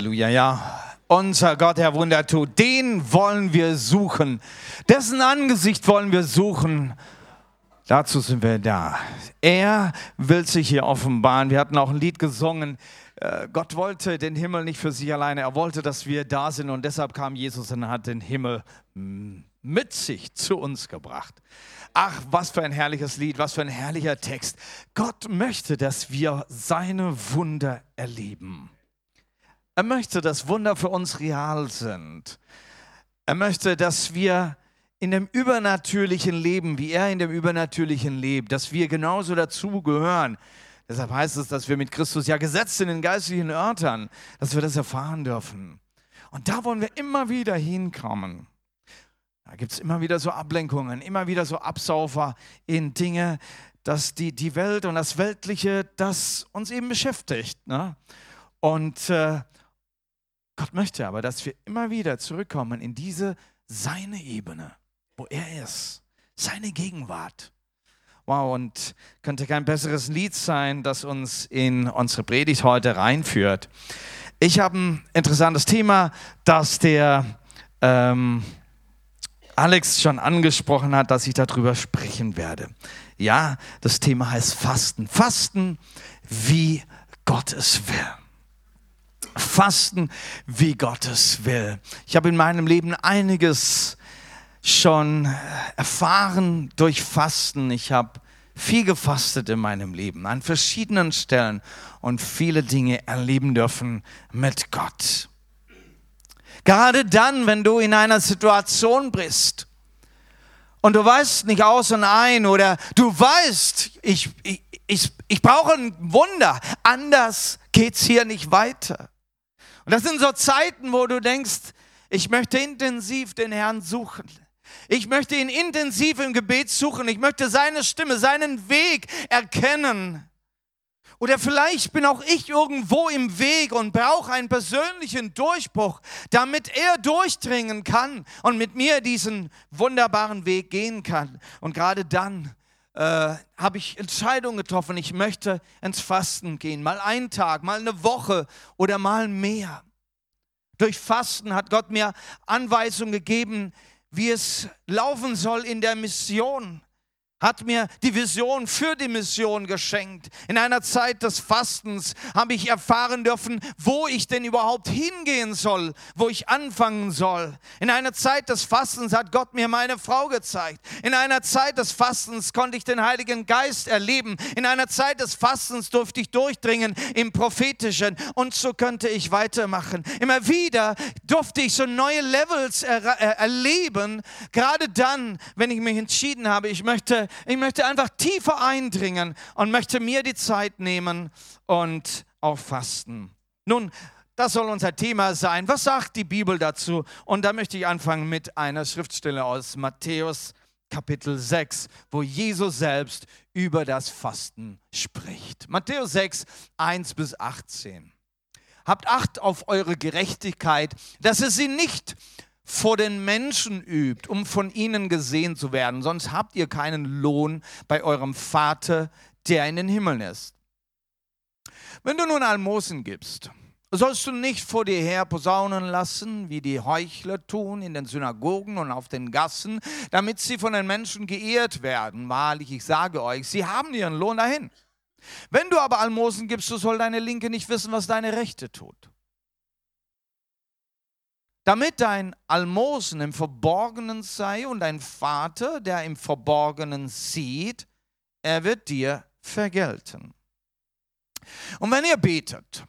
Halleluja, ja. Unser Gott, der Wunder tut, den wollen wir suchen. Dessen Angesicht wollen wir suchen. Dazu sind wir da. Er will sich hier offenbaren. Wir hatten auch ein Lied gesungen. Äh, Gott wollte den Himmel nicht für sich alleine. Er wollte, dass wir da sind. Und deshalb kam Jesus und hat den Himmel mit sich zu uns gebracht. Ach, was für ein herrliches Lied, was für ein herrlicher Text. Gott möchte, dass wir seine Wunder erleben. Er möchte, dass Wunder für uns real sind. Er möchte, dass wir in dem übernatürlichen Leben, wie er in dem übernatürlichen lebt, dass wir genauso dazugehören. Deshalb heißt es, dass wir mit Christus ja gesetzt sind in geistlichen Örtern, dass wir das erfahren dürfen. Und da wollen wir immer wieder hinkommen. Da gibt es immer wieder so Ablenkungen, immer wieder so Absaufer in Dinge, dass die, die Welt und das Weltliche, das uns eben beschäftigt. Ne? Und äh, Gott möchte aber, dass wir immer wieder zurückkommen in diese seine Ebene wo er ist, seine Gegenwart. Wow, und könnte kein besseres Lied sein, das uns in unsere Predigt heute reinführt. Ich habe ein interessantes Thema, das der ähm, Alex schon angesprochen hat, dass ich darüber sprechen werde. Ja, das Thema heißt Fasten. Fasten, wie Gott es will. Fasten, wie Gott es will. Ich habe in meinem Leben einiges schon erfahren durch Fasten. Ich habe viel gefastet in meinem Leben, an verschiedenen Stellen und viele Dinge erleben dürfen mit Gott. Gerade dann, wenn du in einer Situation bist und du weißt nicht aus und ein oder du weißt, ich, ich, ich, ich brauche ein Wunder, anders geht es hier nicht weiter. Und das sind so Zeiten, wo du denkst, ich möchte intensiv den Herrn suchen. Ich möchte ihn intensiv im Gebet suchen. Ich möchte seine Stimme, seinen Weg erkennen. Oder vielleicht bin auch ich irgendwo im Weg und brauche einen persönlichen Durchbruch, damit er durchdringen kann und mit mir diesen wunderbaren Weg gehen kann. Und gerade dann äh, habe ich Entscheidungen getroffen. Ich möchte ins Fasten gehen. Mal einen Tag, mal eine Woche oder mal mehr. Durch Fasten hat Gott mir Anweisungen gegeben, wie es laufen soll in der Mission hat mir die Vision für die Mission geschenkt. In einer Zeit des Fastens habe ich erfahren dürfen, wo ich denn überhaupt hingehen soll, wo ich anfangen soll. In einer Zeit des Fastens hat Gott mir meine Frau gezeigt. In einer Zeit des Fastens konnte ich den Heiligen Geist erleben. In einer Zeit des Fastens durfte ich durchdringen im Prophetischen und so könnte ich weitermachen. Immer wieder durfte ich so neue Levels er er erleben, gerade dann, wenn ich mich entschieden habe, ich möchte ich möchte einfach tiefer eindringen und möchte mir die Zeit nehmen und auch fasten. Nun, das soll unser Thema sein. Was sagt die Bibel dazu? Und da möchte ich anfangen mit einer Schriftstelle aus Matthäus Kapitel 6, wo Jesus selbst über das Fasten spricht. Matthäus 6, 1 bis 18. Habt Acht auf eure Gerechtigkeit, dass ihr sie nicht vor den Menschen übt, um von ihnen gesehen zu werden, sonst habt ihr keinen Lohn bei eurem Vater, der in den Himmeln ist. Wenn du nun Almosen gibst, sollst du nicht vor dir her posaunen lassen, wie die Heuchler tun in den Synagogen und auf den Gassen, damit sie von den Menschen geehrt werden. Wahrlich, ich sage euch, sie haben ihren Lohn dahin. Wenn du aber Almosen gibst, so soll deine Linke nicht wissen, was deine Rechte tut damit dein Almosen im Verborgenen sei und dein Vater, der im Verborgenen sieht, er wird dir vergelten. Und wenn ihr betet,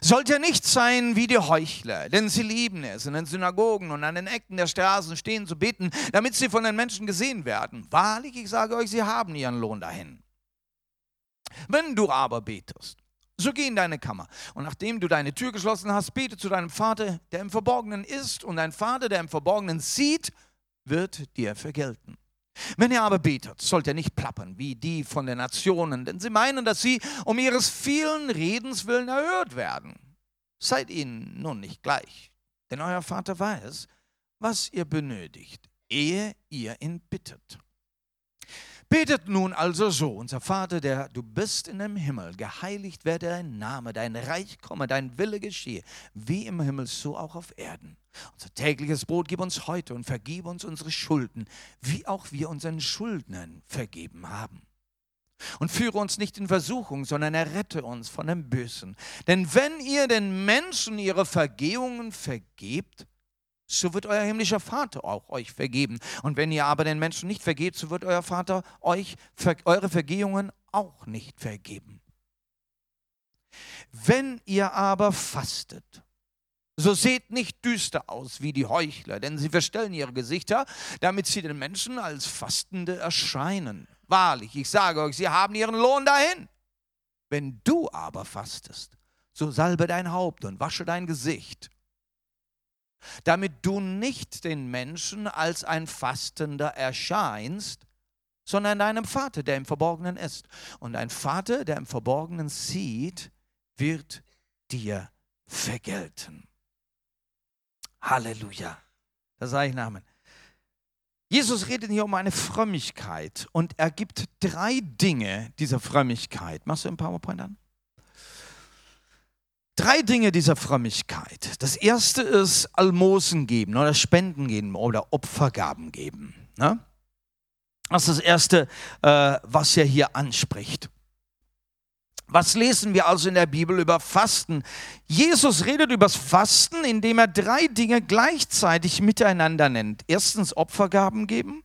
sollt ihr nicht sein wie die Heuchler, denn sie lieben es, in den Synagogen und an den Ecken der Straßen stehen zu beten, damit sie von den Menschen gesehen werden. Wahrlich, ich sage euch, sie haben ihren Lohn dahin. Wenn du aber betest, so geh in deine Kammer. Und nachdem du deine Tür geschlossen hast, bete zu deinem Vater, der im Verborgenen ist. Und dein Vater, der im Verborgenen sieht, wird dir vergelten. Wenn ihr aber betet, sollt ihr nicht plappern wie die von den Nationen, denn sie meinen, dass sie um ihres vielen Redens willen erhört werden. Seid ihnen nun nicht gleich, denn euer Vater weiß, was ihr benötigt, ehe ihr ihn bittet. Betet nun also so, unser Vater, der du bist in dem Himmel, geheiligt werde dein Name, dein Reich komme, dein Wille geschehe, wie im Himmel, so auch auf Erden. Unser tägliches Brot gib uns heute und vergib uns unsere Schulden, wie auch wir unseren Schuldnern vergeben haben. Und führe uns nicht in Versuchung, sondern errette uns von dem Bösen. Denn wenn ihr den Menschen ihre Vergehungen vergebt, so wird euer himmlischer Vater auch euch vergeben. Und wenn ihr aber den Menschen nicht vergebt, so wird euer Vater euch eure Vergehungen auch nicht vergeben. Wenn ihr aber fastet, so seht nicht düster aus wie die Heuchler, denn sie verstellen ihre Gesichter, damit sie den Menschen als Fastende erscheinen. Wahrlich, ich sage euch, sie haben ihren Lohn dahin. Wenn du aber fastest, so salbe dein Haupt und wasche dein Gesicht damit du nicht den Menschen als ein Fastender erscheinst, sondern deinem Vater, der im Verborgenen ist. Und ein Vater, der im Verborgenen sieht, wird dir vergelten. Halleluja. Das sage ich Namen. Jesus redet hier um eine Frömmigkeit und er gibt drei Dinge dieser Frömmigkeit. Machst du ein PowerPoint an? Drei Dinge dieser Frömmigkeit. Das erste ist Almosen geben oder Spenden geben oder Opfergaben geben. Ne? Das ist das erste, äh, was er hier anspricht. Was lesen wir also in der Bibel über Fasten? Jesus redet über das Fasten, indem er drei Dinge gleichzeitig miteinander nennt. Erstens Opfergaben geben.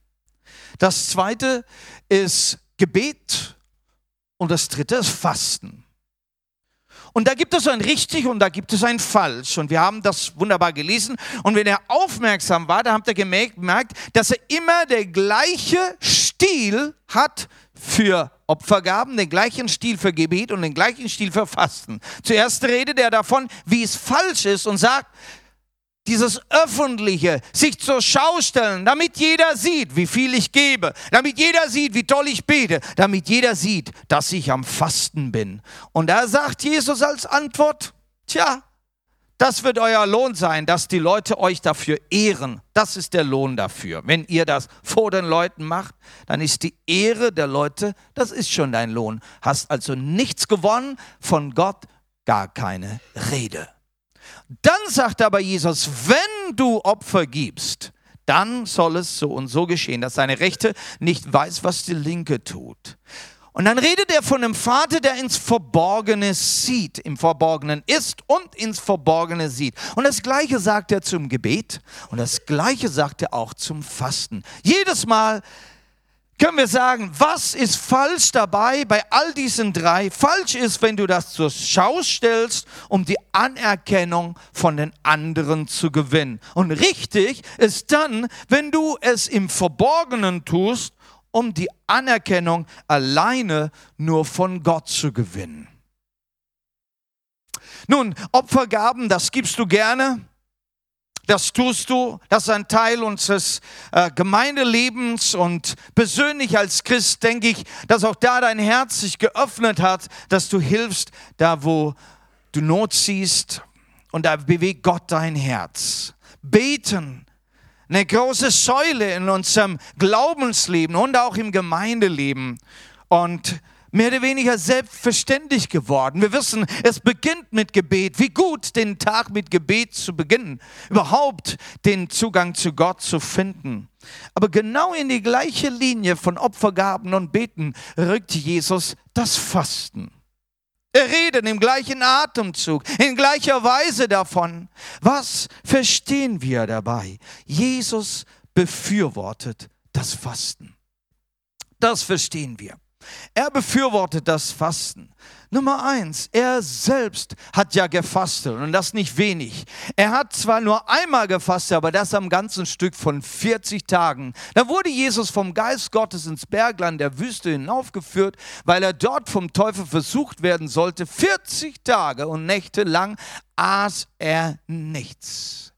Das zweite ist Gebet. Und das dritte ist Fasten. Und da gibt es ein richtig und da gibt es ein falsch. Und wir haben das wunderbar gelesen. Und wenn er aufmerksam war, da habt ihr gemerkt, dass er immer der gleiche Stil hat für Opfergaben, den gleichen Stil für Gebet und den gleichen Stil für Fasten. Zuerst redet er davon, wie es falsch ist und sagt, dieses öffentliche, sich zur Schau stellen, damit jeder sieht, wie viel ich gebe, damit jeder sieht, wie toll ich bete, damit jeder sieht, dass ich am Fasten bin. Und da sagt Jesus als Antwort, tja, das wird euer Lohn sein, dass die Leute euch dafür ehren. Das ist der Lohn dafür. Wenn ihr das vor den Leuten macht, dann ist die Ehre der Leute, das ist schon dein Lohn. Hast also nichts gewonnen, von Gott gar keine Rede. Dann sagt aber Jesus, wenn du Opfer gibst, dann soll es so und so geschehen, dass deine Rechte nicht weiß, was die linke tut. Und dann redet er von einem Vater, der ins Verborgene sieht, im Verborgenen ist und ins Verborgene sieht. Und das Gleiche sagt er zum Gebet und das Gleiche sagt er auch zum Fasten. Jedes Mal, können wir sagen, was ist falsch dabei bei all diesen drei? Falsch ist, wenn du das zur Schau stellst, um die Anerkennung von den anderen zu gewinnen. Und richtig ist dann, wenn du es im Verborgenen tust, um die Anerkennung alleine nur von Gott zu gewinnen. Nun, Opfergaben, das gibst du gerne. Das tust du, das ist ein Teil unseres äh, Gemeindelebens und persönlich als Christ denke ich, dass auch da dein Herz sich geöffnet hat, dass du hilfst, da wo du Not siehst und da bewegt Gott dein Herz. Beten, eine große Säule in unserem Glaubensleben und auch im Gemeindeleben. Und mehr oder weniger selbstverständlich geworden. Wir wissen, es beginnt mit Gebet. Wie gut, den Tag mit Gebet zu beginnen, überhaupt den Zugang zu Gott zu finden. Aber genau in die gleiche Linie von Opfergaben und Beten rückt Jesus das Fasten. Er redet im gleichen Atemzug, in gleicher Weise davon. Was verstehen wir dabei? Jesus befürwortet das Fasten. Das verstehen wir. Er befürwortet das Fasten. Nummer eins, er selbst hat ja gefastet und das nicht wenig. Er hat zwar nur einmal gefastet, aber das am ganzen Stück von 40 Tagen. Da wurde Jesus vom Geist Gottes ins Bergland der Wüste hinaufgeführt, weil er dort vom Teufel versucht werden sollte. 40 Tage und Nächte lang aß er nichts.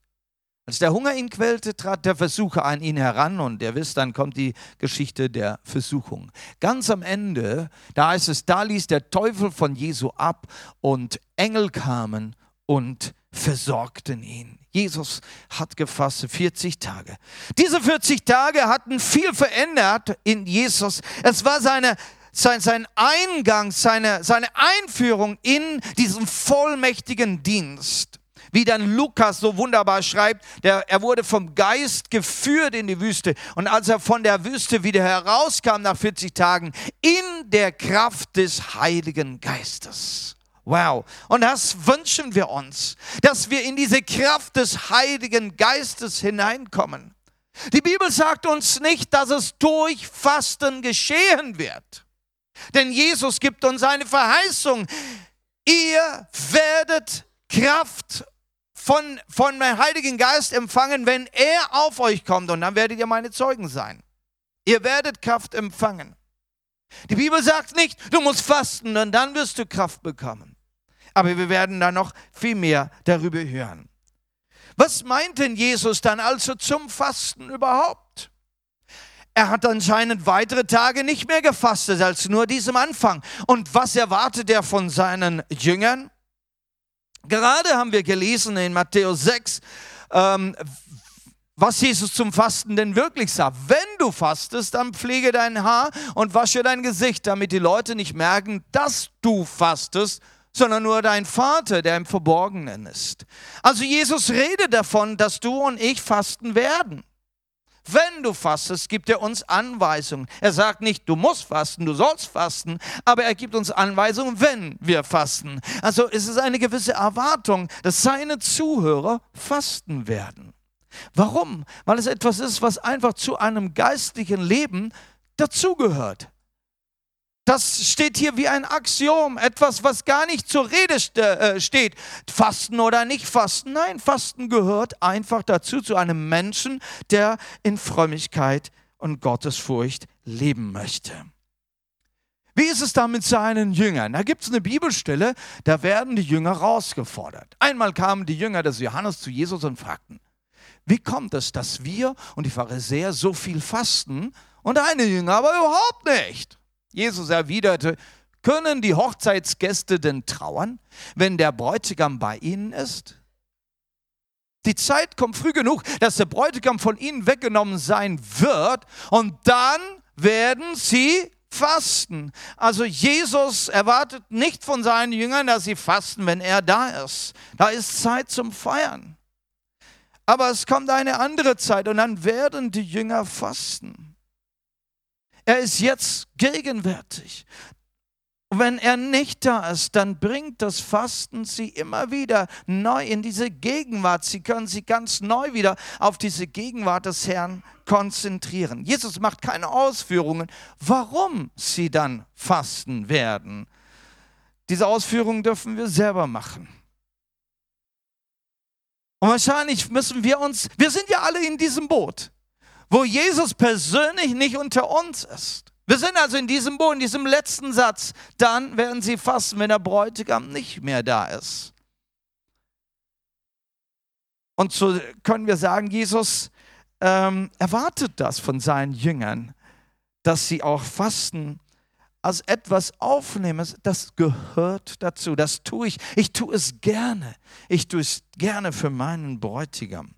Als der Hunger ihn quälte, trat der Versucher an ihn heran und ihr wisst, dann kommt die Geschichte der Versuchung. Ganz am Ende, da heißt es, da ließ der Teufel von Jesu ab und Engel kamen und versorgten ihn. Jesus hat gefastet 40 Tage. Diese 40 Tage hatten viel verändert in Jesus. Es war seine, sein, sein Eingang, seine, seine Einführung in diesen vollmächtigen Dienst wie dann Lukas so wunderbar schreibt, der, er wurde vom Geist geführt in die Wüste. Und als er von der Wüste wieder herauskam nach 40 Tagen, in der Kraft des Heiligen Geistes. Wow. Und das wünschen wir uns, dass wir in diese Kraft des Heiligen Geistes hineinkommen. Die Bibel sagt uns nicht, dass es durch Fasten geschehen wird. Denn Jesus gibt uns eine Verheißung. Ihr werdet Kraft von, von dem Heiligen Geist empfangen, wenn er auf euch kommt. Und dann werdet ihr meine Zeugen sein. Ihr werdet Kraft empfangen. Die Bibel sagt nicht, du musst fasten und dann wirst du Kraft bekommen. Aber wir werden da noch viel mehr darüber hören. Was meint denn Jesus dann also zum Fasten überhaupt? Er hat anscheinend weitere Tage nicht mehr gefastet als nur diesem Anfang. Und was erwartet er von seinen Jüngern? Gerade haben wir gelesen in Matthäus 6, ähm, was Jesus zum Fasten denn wirklich sagt. Wenn du fastest, dann pflege dein Haar und wasche dein Gesicht, damit die Leute nicht merken, dass du fastest, sondern nur dein Vater, der im Verborgenen ist. Also Jesus redet davon, dass du und ich fasten werden. Wenn du fastest, gibt er uns Anweisungen. Er sagt nicht, du musst fasten, du sollst fasten, aber er gibt uns Anweisungen, wenn wir fasten. Also es ist eine gewisse Erwartung, dass seine Zuhörer fasten werden. Warum? Weil es etwas ist, was einfach zu einem geistlichen Leben dazugehört. Das steht hier wie ein Axiom, etwas, was gar nicht zur Rede äh, steht. Fasten oder nicht fasten. Nein, Fasten gehört einfach dazu, zu einem Menschen, der in Frömmigkeit und Gottesfurcht leben möchte. Wie ist es da mit seinen Jüngern? Da gibt es eine Bibelstelle, da werden die Jünger herausgefordert. Einmal kamen die Jünger des Johannes zu Jesus und fragten, wie kommt es, dass wir und die Pharisäer so viel fasten und eine Jünger aber überhaupt nicht? Jesus erwiderte, können die Hochzeitsgäste denn trauern, wenn der Bräutigam bei ihnen ist? Die Zeit kommt früh genug, dass der Bräutigam von ihnen weggenommen sein wird und dann werden sie fasten. Also Jesus erwartet nicht von seinen Jüngern, dass sie fasten, wenn er da ist. Da ist Zeit zum Feiern. Aber es kommt eine andere Zeit und dann werden die Jünger fasten. Er ist jetzt gegenwärtig. Und wenn er nicht da ist, dann bringt das Fasten sie immer wieder neu in diese Gegenwart. Sie können sich ganz neu wieder auf diese Gegenwart des Herrn konzentrieren. Jesus macht keine Ausführungen, warum sie dann fasten werden. Diese Ausführungen dürfen wir selber machen. Und wahrscheinlich müssen wir uns, wir sind ja alle in diesem Boot wo Jesus persönlich nicht unter uns ist. Wir sind also in diesem Boden, in diesem letzten Satz. Dann werden sie fasten, wenn der Bräutigam nicht mehr da ist. Und so können wir sagen, Jesus ähm, erwartet das von seinen Jüngern, dass sie auch fasten als etwas aufnehmen. Das gehört dazu. Das tue ich. Ich tue es gerne. Ich tue es gerne für meinen Bräutigam.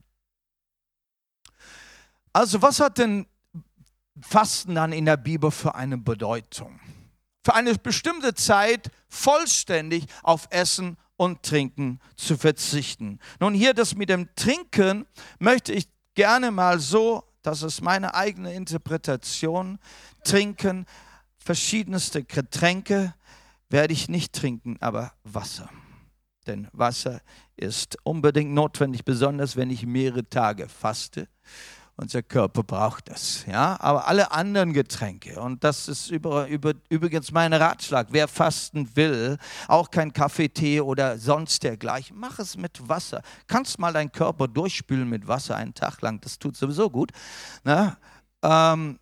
Also was hat denn Fasten dann in der Bibel für eine Bedeutung? Für eine bestimmte Zeit vollständig auf Essen und Trinken zu verzichten. Nun hier das mit dem Trinken möchte ich gerne mal so, das ist meine eigene Interpretation, trinken. Verschiedenste Getränke werde ich nicht trinken, aber Wasser. Denn Wasser ist unbedingt notwendig, besonders wenn ich mehrere Tage faste. Unser Körper braucht das. Ja? Aber alle anderen Getränke, und das ist über, über, übrigens mein Ratschlag, wer fasten will, auch kein Kaffee, Tee oder sonst dergleichen, mach es mit Wasser. Kannst mal deinen Körper durchspülen mit Wasser einen Tag lang, das tut sowieso gut. Ne? Ähm,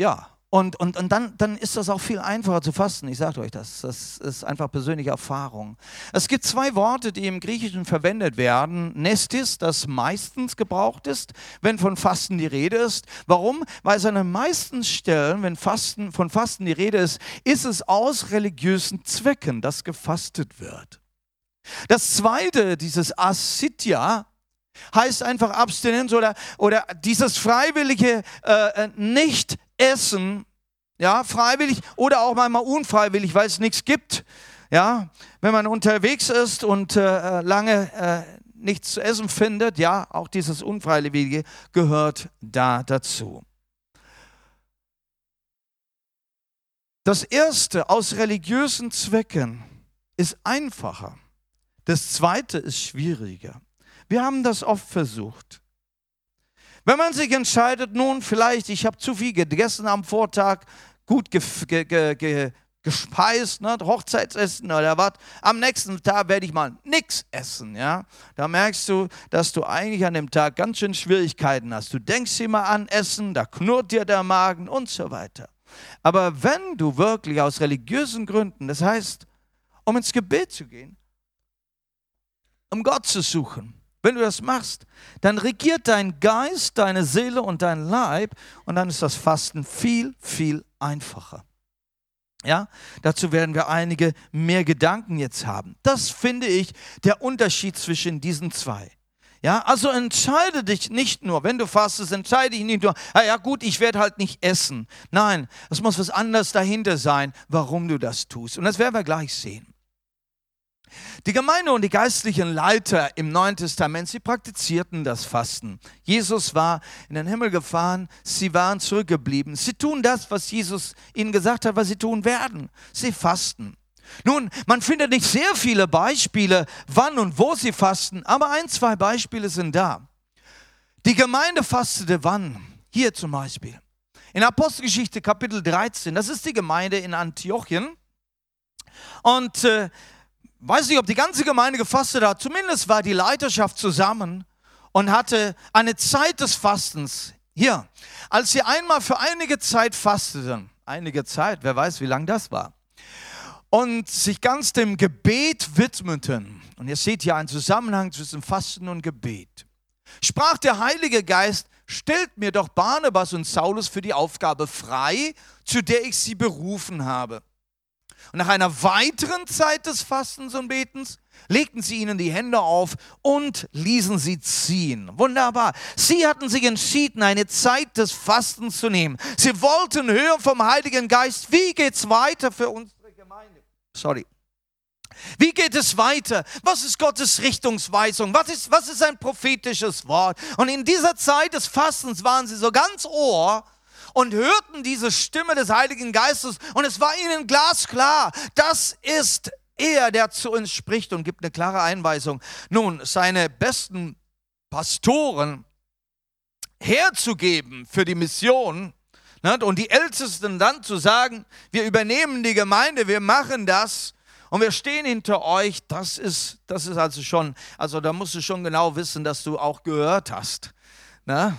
ja, und, und, und dann, dann ist das auch viel einfacher zu fasten. Ich sage euch das. Das ist einfach persönliche Erfahrung. Es gibt zwei Worte, die im Griechischen verwendet werden. Nestis, das meistens gebraucht ist, wenn von Fasten die Rede ist. Warum? Weil es an den meisten Stellen, wenn Fasten, von Fasten die Rede ist, ist es aus religiösen Zwecken, dass gefastet wird. Das zweite, dieses Asitya, heißt einfach Abstinenz oder, oder dieses freiwillige äh, äh Nicht-Essen, ja, freiwillig oder auch manchmal unfreiwillig, weil es nichts gibt. Ja, wenn man unterwegs ist und äh, lange äh, nichts zu essen findet, ja, auch dieses Unfreiwillige gehört da dazu. Das erste aus religiösen Zwecken ist einfacher. Das zweite ist schwieriger. Wir haben das oft versucht. Wenn man sich entscheidet, nun vielleicht, ich habe zu viel gegessen am Vortag, gut ge ge ge gespeist, ne, Hochzeitsessen oder was, am nächsten Tag werde ich mal nichts essen, ja. Da merkst du, dass du eigentlich an dem Tag ganz schön Schwierigkeiten hast. Du denkst immer an Essen, da knurrt dir der Magen und so weiter. Aber wenn du wirklich aus religiösen Gründen, das heißt, um ins Gebet zu gehen, um Gott zu suchen, wenn du das machst, dann regiert dein Geist, deine Seele und dein Leib und dann ist das Fasten viel, viel einfacher. Ja, dazu werden wir einige mehr Gedanken jetzt haben. Das finde ich der Unterschied zwischen diesen zwei. Ja, also entscheide dich nicht nur, wenn du fastest, entscheide dich nicht nur, ah ja gut, ich werde halt nicht essen. Nein, es muss was anderes dahinter sein, warum du das tust. Und das werden wir gleich sehen. Die Gemeinde und die geistlichen Leiter im Neuen Testament, sie praktizierten das Fasten. Jesus war in den Himmel gefahren, sie waren zurückgeblieben. Sie tun das, was Jesus ihnen gesagt hat, was sie tun werden. Sie fasten. Nun, man findet nicht sehr viele Beispiele, wann und wo sie fasten, aber ein, zwei Beispiele sind da. Die Gemeinde fastete wann? Hier zum Beispiel. In Apostelgeschichte Kapitel 13, das ist die Gemeinde in Antiochien. Und äh, weiß nicht, ob die ganze Gemeinde gefastet hat, zumindest war die Leiterschaft zusammen und hatte eine Zeit des Fastens. Hier, als sie einmal für einige Zeit fasteten, einige Zeit, wer weiß, wie lang das war, und sich ganz dem Gebet widmeten, und ihr seht hier einen Zusammenhang zwischen Fasten und Gebet, sprach der Heilige Geist, stellt mir doch Barnabas und Saulus für die Aufgabe frei, zu der ich sie berufen habe. Und nach einer weiteren Zeit des Fastens und Betens legten sie ihnen die Hände auf und ließen sie ziehen. Wunderbar. Sie hatten sich entschieden, eine Zeit des Fastens zu nehmen. Sie wollten hören vom Heiligen Geist, wie geht's weiter für unsere Gemeinde? Sorry. Wie geht es weiter? Was ist Gottes Richtungsweisung? Was ist, was ist ein prophetisches Wort? Und in dieser Zeit des Fastens waren sie so ganz ohr und hörten diese Stimme des Heiligen Geistes und es war ihnen glasklar, das ist er, der zu uns spricht und gibt eine klare Einweisung. Nun, seine besten Pastoren herzugeben für die Mission ne, und die Ältesten dann zu sagen, wir übernehmen die Gemeinde, wir machen das und wir stehen hinter euch, das ist, das ist also schon, also da musst du schon genau wissen, dass du auch gehört hast. Ne?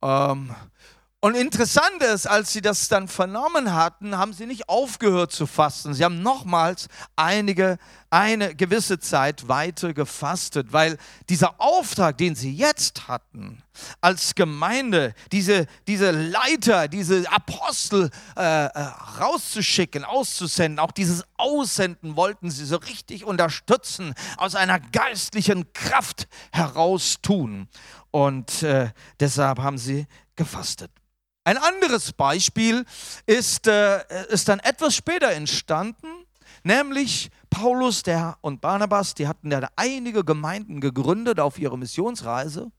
Ähm, und interessant ist, als sie das dann vernommen hatten, haben sie nicht aufgehört zu fasten. Sie haben nochmals einige, eine gewisse Zeit weiter gefastet, weil dieser Auftrag, den sie jetzt hatten, als Gemeinde, diese, diese Leiter, diese Apostel äh, äh, rauszuschicken, auszusenden, auch dieses Aussenden wollten sie so richtig unterstützen, aus einer geistlichen Kraft heraus tun. Und äh, deshalb haben sie gefastet. Ein anderes Beispiel ist, äh, ist dann etwas später entstanden, nämlich Paulus der und Barnabas, die hatten ja einige Gemeinden gegründet auf ihrer Missionsreise.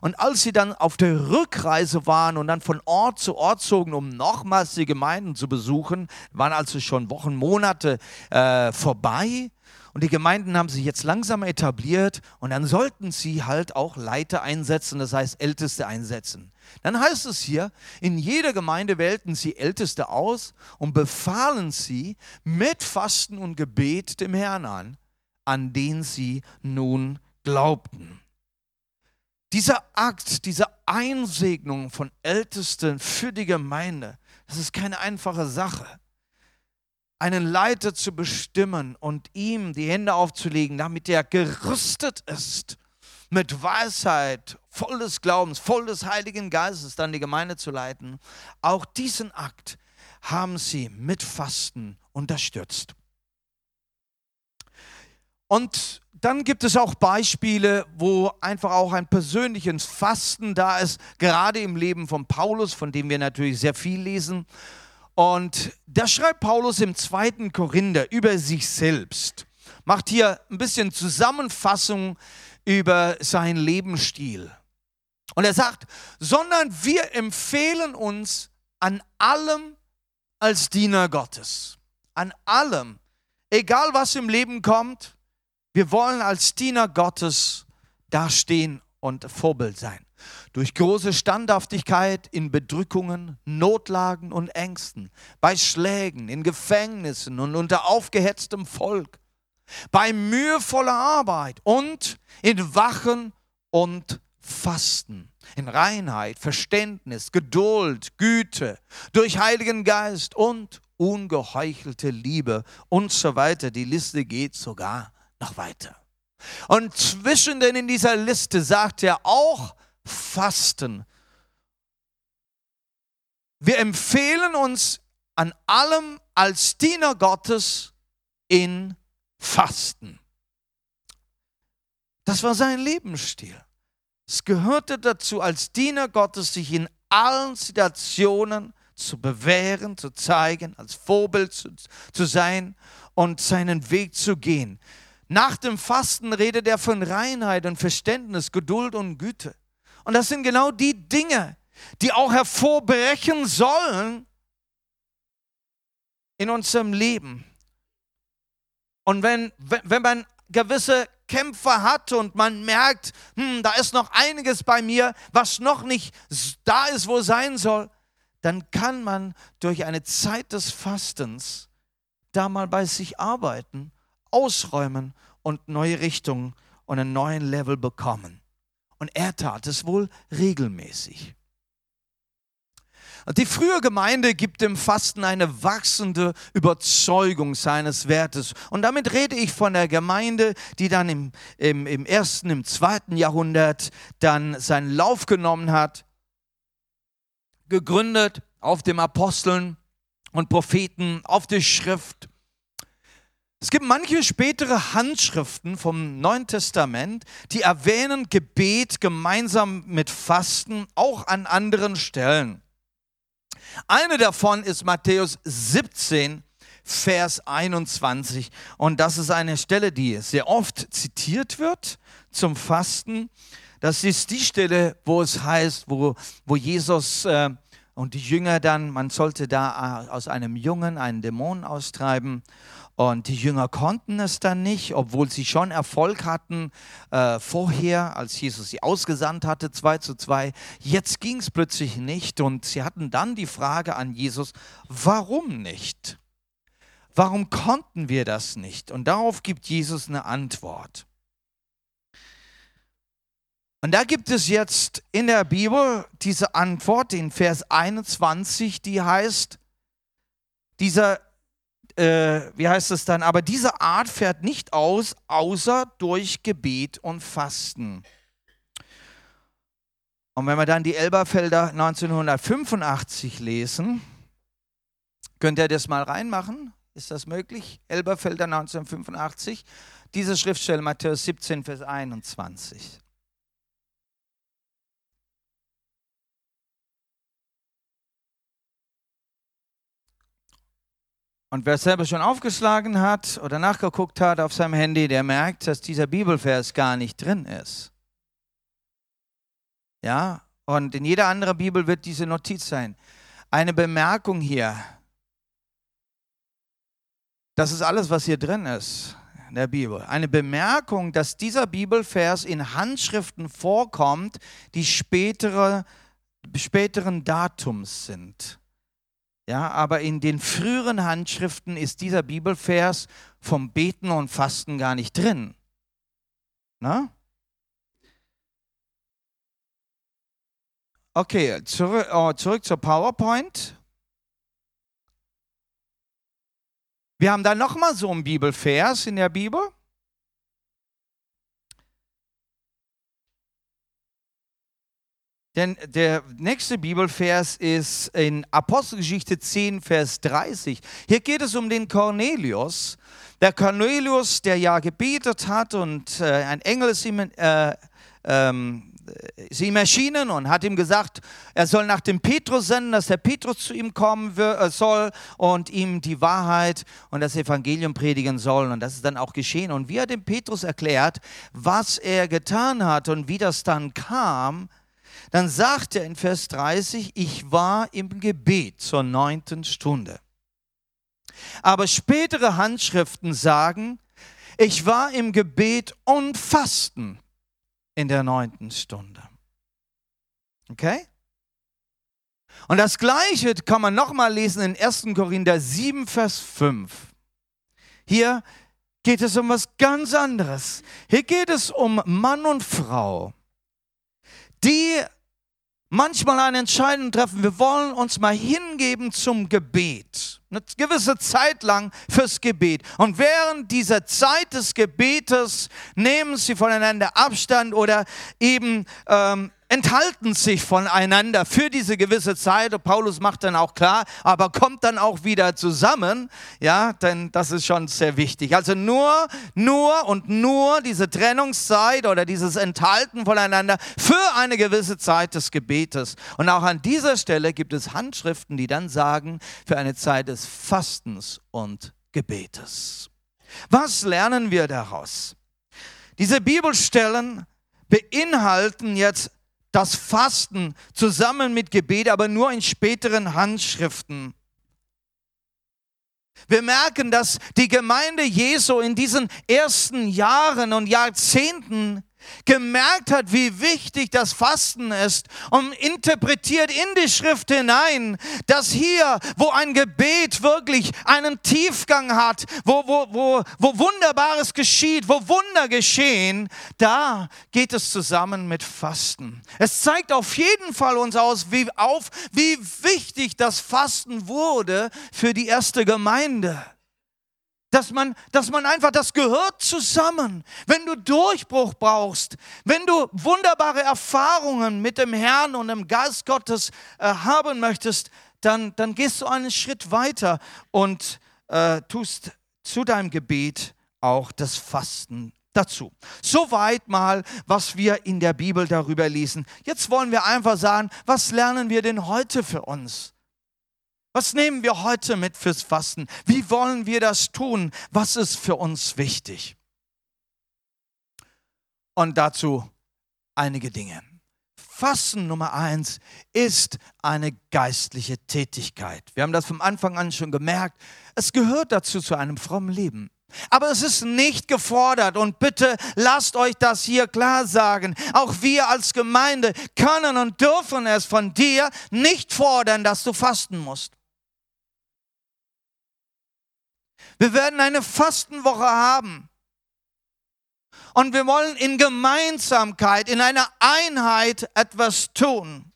Und als sie dann auf der Rückreise waren und dann von Ort zu Ort zogen, um nochmals die Gemeinden zu besuchen, waren also schon Wochen, Monate äh, vorbei, und die Gemeinden haben sich jetzt langsam etabliert und dann sollten sie halt auch Leiter einsetzen, das heißt Älteste einsetzen. Dann heißt es hier, in jeder Gemeinde wählten sie Älteste aus und befahlen sie mit Fasten und Gebet dem Herrn an, an den sie nun glaubten. Dieser Akt, diese Einsegnung von Ältesten für die Gemeinde, das ist keine einfache Sache einen Leiter zu bestimmen und ihm die Hände aufzulegen, damit er gerüstet ist, mit Weisheit, voll des Glaubens, voll des Heiligen Geistes dann die Gemeinde zu leiten. Auch diesen Akt haben sie mit Fasten unterstützt. Und dann gibt es auch Beispiele, wo einfach auch ein persönliches Fasten da ist, gerade im Leben von Paulus, von dem wir natürlich sehr viel lesen. Und da schreibt Paulus im zweiten Korinther über sich selbst, macht hier ein bisschen Zusammenfassung über seinen Lebensstil. Und er sagt, sondern wir empfehlen uns an allem als Diener Gottes. An allem. Egal was im Leben kommt, wir wollen als Diener Gottes dastehen und Vorbild sein. Durch große Standhaftigkeit in Bedrückungen, Notlagen und Ängsten, bei Schlägen, in Gefängnissen und unter aufgehetztem Volk, bei mühevoller Arbeit und in Wachen und Fasten, in Reinheit, Verständnis, Geduld, Güte, durch Heiligen Geist und ungeheuchelte Liebe und so weiter. Die Liste geht sogar noch weiter. Und zwischen den in dieser Liste sagt er auch Fasten. Wir empfehlen uns an allem als Diener Gottes in Fasten. Das war sein Lebensstil. Es gehörte dazu, als Diener Gottes sich in allen Situationen zu bewähren, zu zeigen, als Vorbild zu, zu sein und seinen Weg zu gehen. Nach dem Fasten redet er von Reinheit und Verständnis, Geduld und Güte. Und das sind genau die Dinge, die auch hervorbrechen sollen in unserem Leben. Und wenn, wenn man gewisse Kämpfe hat und man merkt, hm, da ist noch einiges bei mir, was noch nicht da ist, wo sein soll, dann kann man durch eine Zeit des Fastens da mal bei sich arbeiten ausräumen und neue Richtungen und einen neuen Level bekommen. Und er tat es wohl regelmäßig. Die frühe Gemeinde gibt dem Fasten eine wachsende Überzeugung seines Wertes. Und damit rede ich von der Gemeinde, die dann im, im, im ersten, im zweiten Jahrhundert dann seinen Lauf genommen hat, gegründet auf dem Aposteln und Propheten, auf der Schrift. Es gibt manche spätere Handschriften vom Neuen Testament, die erwähnen Gebet gemeinsam mit Fasten auch an anderen Stellen. Eine davon ist Matthäus 17, Vers 21. Und das ist eine Stelle, die sehr oft zitiert wird zum Fasten. Das ist die Stelle, wo es heißt, wo, wo Jesus äh, und die Jünger dann, man sollte da äh, aus einem Jungen einen Dämon austreiben. Und die Jünger konnten es dann nicht, obwohl sie schon Erfolg hatten äh, vorher, als Jesus sie ausgesandt hatte, zwei zu zwei. Jetzt ging es plötzlich nicht und sie hatten dann die Frage an Jesus, warum nicht? Warum konnten wir das nicht? Und darauf gibt Jesus eine Antwort. Und da gibt es jetzt in der Bibel diese Antwort in Vers 21, die heißt, dieser äh, wie heißt es dann, aber diese Art fährt nicht aus, außer durch Gebet und Fasten. Und wenn wir dann die Elberfelder 1985 lesen, könnt ihr das mal reinmachen? Ist das möglich? Elberfelder 1985, diese Schriftstelle Matthäus 17, Vers 21. Und wer selber schon aufgeschlagen hat oder nachgeguckt hat auf seinem Handy, der merkt, dass dieser Bibelvers gar nicht drin ist. Ja, und in jeder anderen Bibel wird diese Notiz sein. Eine Bemerkung hier. Das ist alles, was hier drin ist in der Bibel. Eine Bemerkung, dass dieser Bibelvers in Handschriften vorkommt, die spätere, späteren Datums sind. Ja, aber in den früheren Handschriften ist dieser Bibelvers vom Beten und Fasten gar nicht drin. Na? Okay, zurück, oh, zurück zur PowerPoint. Wir haben da nochmal so einen Bibelvers in der Bibel. Denn der nächste Bibelvers ist in Apostelgeschichte 10, Vers 30. Hier geht es um den Cornelius. Der Cornelius, der ja gebetet hat und äh, ein Engel ist ihm, äh, ähm, ist ihm erschienen und hat ihm gesagt, er soll nach dem Petrus senden, dass der Petrus zu ihm kommen äh, soll und ihm die Wahrheit und das Evangelium predigen soll. Und das ist dann auch geschehen. Und wie er dem Petrus erklärt, was er getan hat und wie das dann kam, dann sagt er in Vers 30, ich war im Gebet zur neunten Stunde. Aber spätere Handschriften sagen, ich war im Gebet und Fasten in der neunten Stunde. Okay? Und das Gleiche kann man nochmal lesen in 1. Korinther 7, Vers 5. Hier geht es um was ganz anderes. Hier geht es um Mann und Frau, die manchmal eine Entscheidung treffen. Wir wollen uns mal hingeben zum Gebet. Eine gewisse Zeit lang fürs Gebet. Und während dieser Zeit des Gebetes nehmen sie voneinander Abstand oder eben ähm, enthalten sich voneinander für diese gewisse Zeit. Und Paulus macht dann auch klar, aber kommt dann auch wieder zusammen. Ja, denn das ist schon sehr wichtig. Also nur, nur und nur diese Trennungszeit oder dieses Enthalten voneinander für eine gewisse Zeit des Gebetes. Und auch an dieser Stelle gibt es Handschriften, die dann sagen, für eine Zeit des Fastens und Gebetes. Was lernen wir daraus? Diese Bibelstellen beinhalten jetzt das Fasten zusammen mit Gebet, aber nur in späteren Handschriften. Wir merken, dass die Gemeinde Jesu in diesen ersten Jahren und Jahrzehnten gemerkt hat, wie wichtig das Fasten ist und interpretiert in die Schrift hinein, dass hier, wo ein Gebet wirklich einen Tiefgang hat, wo, wo, wo, wo Wunderbares geschieht, wo Wunder geschehen, da geht es zusammen mit Fasten. Es zeigt auf jeden Fall uns aus, wie, auf, wie wichtig das Fasten wurde für die erste Gemeinde dass man, dass man einfach, das gehört zusammen. Wenn du Durchbruch brauchst, wenn du wunderbare Erfahrungen mit dem Herrn und dem Geist Gottes äh, haben möchtest, dann, dann gehst du einen Schritt weiter und äh, tust zu deinem Gebet auch das Fasten dazu. Soweit mal, was wir in der Bibel darüber lesen. Jetzt wollen wir einfach sagen, was lernen wir denn heute für uns? Was nehmen wir heute mit fürs Fasten? Wie wollen wir das tun? Was ist für uns wichtig? Und dazu einige Dinge. Fasten Nummer eins ist eine geistliche Tätigkeit. Wir haben das vom Anfang an schon gemerkt. Es gehört dazu zu einem frommen Leben. Aber es ist nicht gefordert und bitte lasst euch das hier klar sagen. Auch wir als Gemeinde können und dürfen es von dir nicht fordern, dass du fasten musst. Wir werden eine Fastenwoche haben. Und wir wollen in Gemeinsamkeit, in einer Einheit etwas tun.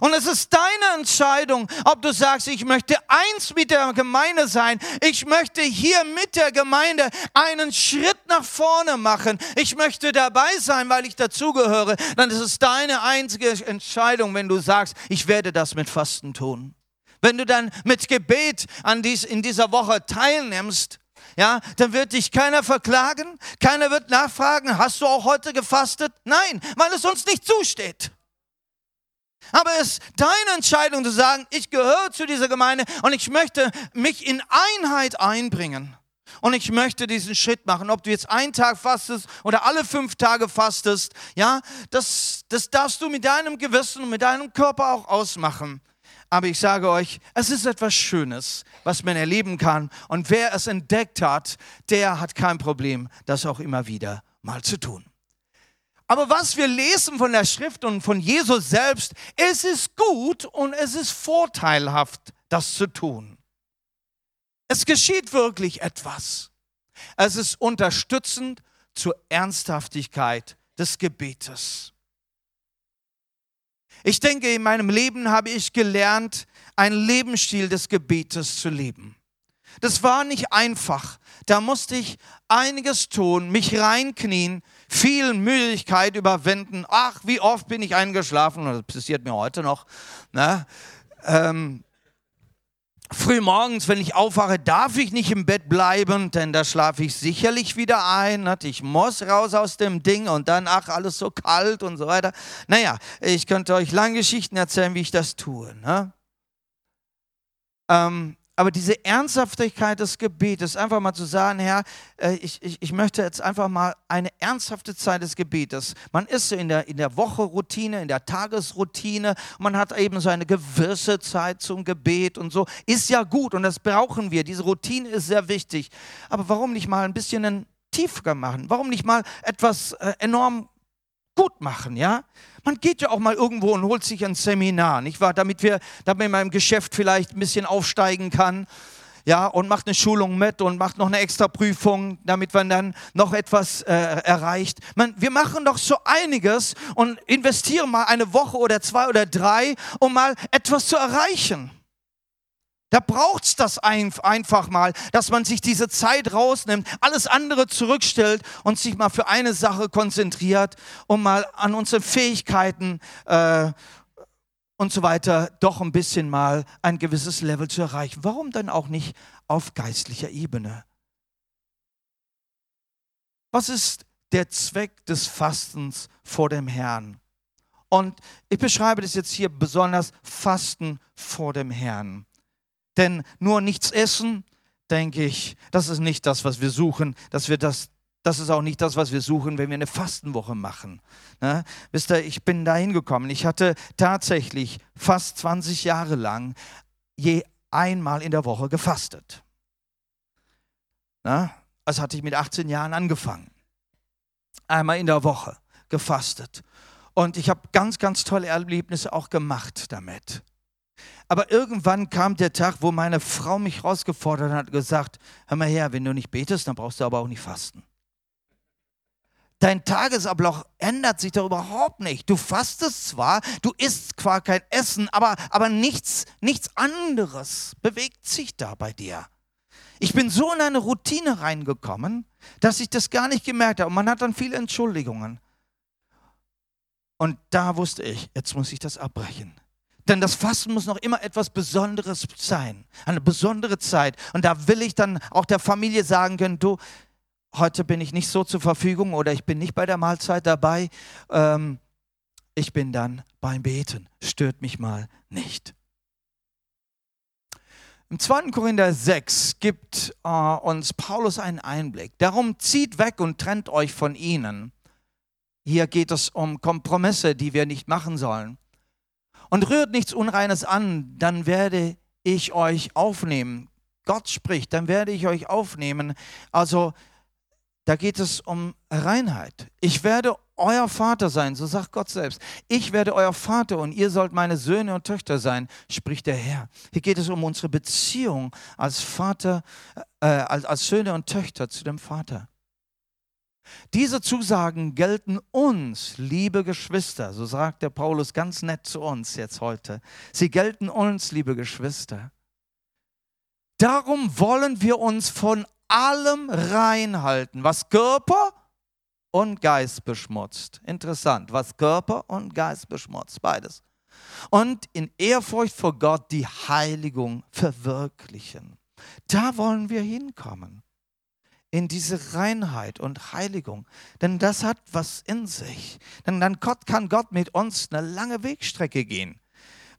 Und es ist deine Entscheidung, ob du sagst, ich möchte eins mit der Gemeinde sein. Ich möchte hier mit der Gemeinde einen Schritt nach vorne machen. Ich möchte dabei sein, weil ich dazugehöre. Dann ist es deine einzige Entscheidung, wenn du sagst, ich werde das mit Fasten tun. Wenn du dann mit Gebet an dies, in dieser Woche teilnimmst, ja, dann wird dich keiner verklagen, keiner wird nachfragen, hast du auch heute gefastet? Nein, weil es uns nicht zusteht. Aber es ist deine Entscheidung zu sagen, ich gehöre zu dieser Gemeinde und ich möchte mich in Einheit einbringen. Und ich möchte diesen Schritt machen, ob du jetzt einen Tag fastest oder alle fünf Tage fastest, ja, das, das darfst du mit deinem Gewissen und mit deinem Körper auch ausmachen. Aber ich sage euch, es ist etwas Schönes, was man erleben kann. Und wer es entdeckt hat, der hat kein Problem, das auch immer wieder mal zu tun. Aber was wir lesen von der Schrift und von Jesus selbst, es ist gut und es ist vorteilhaft, das zu tun. Es geschieht wirklich etwas. Es ist unterstützend zur Ernsthaftigkeit des Gebetes. Ich denke, in meinem Leben habe ich gelernt, einen Lebensstil des Gebetes zu leben. Das war nicht einfach. Da musste ich einiges tun, mich reinknien, viel Müdigkeit überwinden. Ach, wie oft bin ich eingeschlafen? Das passiert mir heute noch. Ne? Ähm, früh morgens, wenn ich aufwache, darf ich nicht im Bett bleiben, denn da schlafe ich sicherlich wieder ein. Ich muss raus aus dem Ding und dann, ach, alles so kalt und so weiter. Naja, ich könnte euch lange Geschichten erzählen, wie ich das tue. Ne? Ähm, aber diese Ernsthaftigkeit des Gebetes, einfach mal zu sagen, Herr, äh, ich, ich, ich möchte jetzt einfach mal eine ernsthafte Zeit des Gebetes. Man ist so in der, in der Woche Routine, in der Tagesroutine, man hat eben so eine gewisse Zeit zum Gebet und so. Ist ja gut und das brauchen wir. Diese Routine ist sehr wichtig. Aber warum nicht mal ein bisschen einen Tiefgang machen? Warum nicht mal etwas äh, enorm gut machen, ja? Man geht ja auch mal irgendwo und holt sich ein Seminar, nicht wahr? Damit wir, damit man im Geschäft vielleicht ein bisschen aufsteigen kann, ja, und macht eine Schulung mit und macht noch eine extra Prüfung, damit man dann noch etwas äh, erreicht. Man, wir machen doch so einiges und investieren mal eine Woche oder zwei oder drei, um mal etwas zu erreichen. Da braucht es das einfach mal, dass man sich diese Zeit rausnimmt, alles andere zurückstellt und sich mal für eine Sache konzentriert, um mal an unsere Fähigkeiten äh, und so weiter doch ein bisschen mal ein gewisses Level zu erreichen. Warum dann auch nicht auf geistlicher Ebene? Was ist der Zweck des Fastens vor dem Herrn? Und ich beschreibe das jetzt hier besonders Fasten vor dem Herrn. Denn nur nichts essen, denke ich, das ist nicht das, was wir suchen, dass wir das das ist auch nicht das, was wir suchen, wenn wir eine Fastenwoche machen. Ne? Wisst ihr, ich bin da hingekommen. Ich hatte tatsächlich fast 20 Jahre lang je einmal in der Woche gefastet. Ne? Also hatte ich mit 18 Jahren angefangen. Einmal in der Woche gefastet. Und ich habe ganz, ganz tolle Erlebnisse auch gemacht damit. Aber irgendwann kam der Tag, wo meine Frau mich herausgefordert hat und gesagt, hör mal her, wenn du nicht betest, dann brauchst du aber auch nicht fasten. Dein Tagesablauf ändert sich doch überhaupt nicht. Du fastest zwar, du isst zwar kein Essen, aber, aber nichts, nichts anderes bewegt sich da bei dir. Ich bin so in eine Routine reingekommen, dass ich das gar nicht gemerkt habe. Und man hat dann viele Entschuldigungen. Und da wusste ich, jetzt muss ich das abbrechen. Denn das Fasten muss noch immer etwas Besonderes sein, eine besondere Zeit. Und da will ich dann auch der Familie sagen können, du, heute bin ich nicht so zur Verfügung oder ich bin nicht bei der Mahlzeit dabei. Ähm, ich bin dann beim Beten. Stört mich mal nicht. Im 2. Korinther 6 gibt äh, uns Paulus einen Einblick. Darum zieht weg und trennt euch von ihnen. Hier geht es um Kompromisse, die wir nicht machen sollen und rührt nichts Unreines an, dann werde ich euch aufnehmen. Gott spricht, dann werde ich euch aufnehmen. Also da geht es um Reinheit. Ich werde euer Vater sein, so sagt Gott selbst. Ich werde euer Vater und ihr sollt meine Söhne und Töchter sein, spricht der Herr. Hier geht es um unsere Beziehung als Vater, äh, als, als Söhne und Töchter zu dem Vater. Diese Zusagen gelten uns, liebe Geschwister, so sagt der Paulus ganz nett zu uns jetzt heute. Sie gelten uns, liebe Geschwister. Darum wollen wir uns von allem reinhalten, was Körper und Geist beschmutzt. Interessant, was Körper und Geist beschmutzt, beides. Und in Ehrfurcht vor Gott die Heiligung verwirklichen. Da wollen wir hinkommen in diese Reinheit und Heiligung. Denn das hat was in sich. Denn dann kann Gott mit uns eine lange Wegstrecke gehen.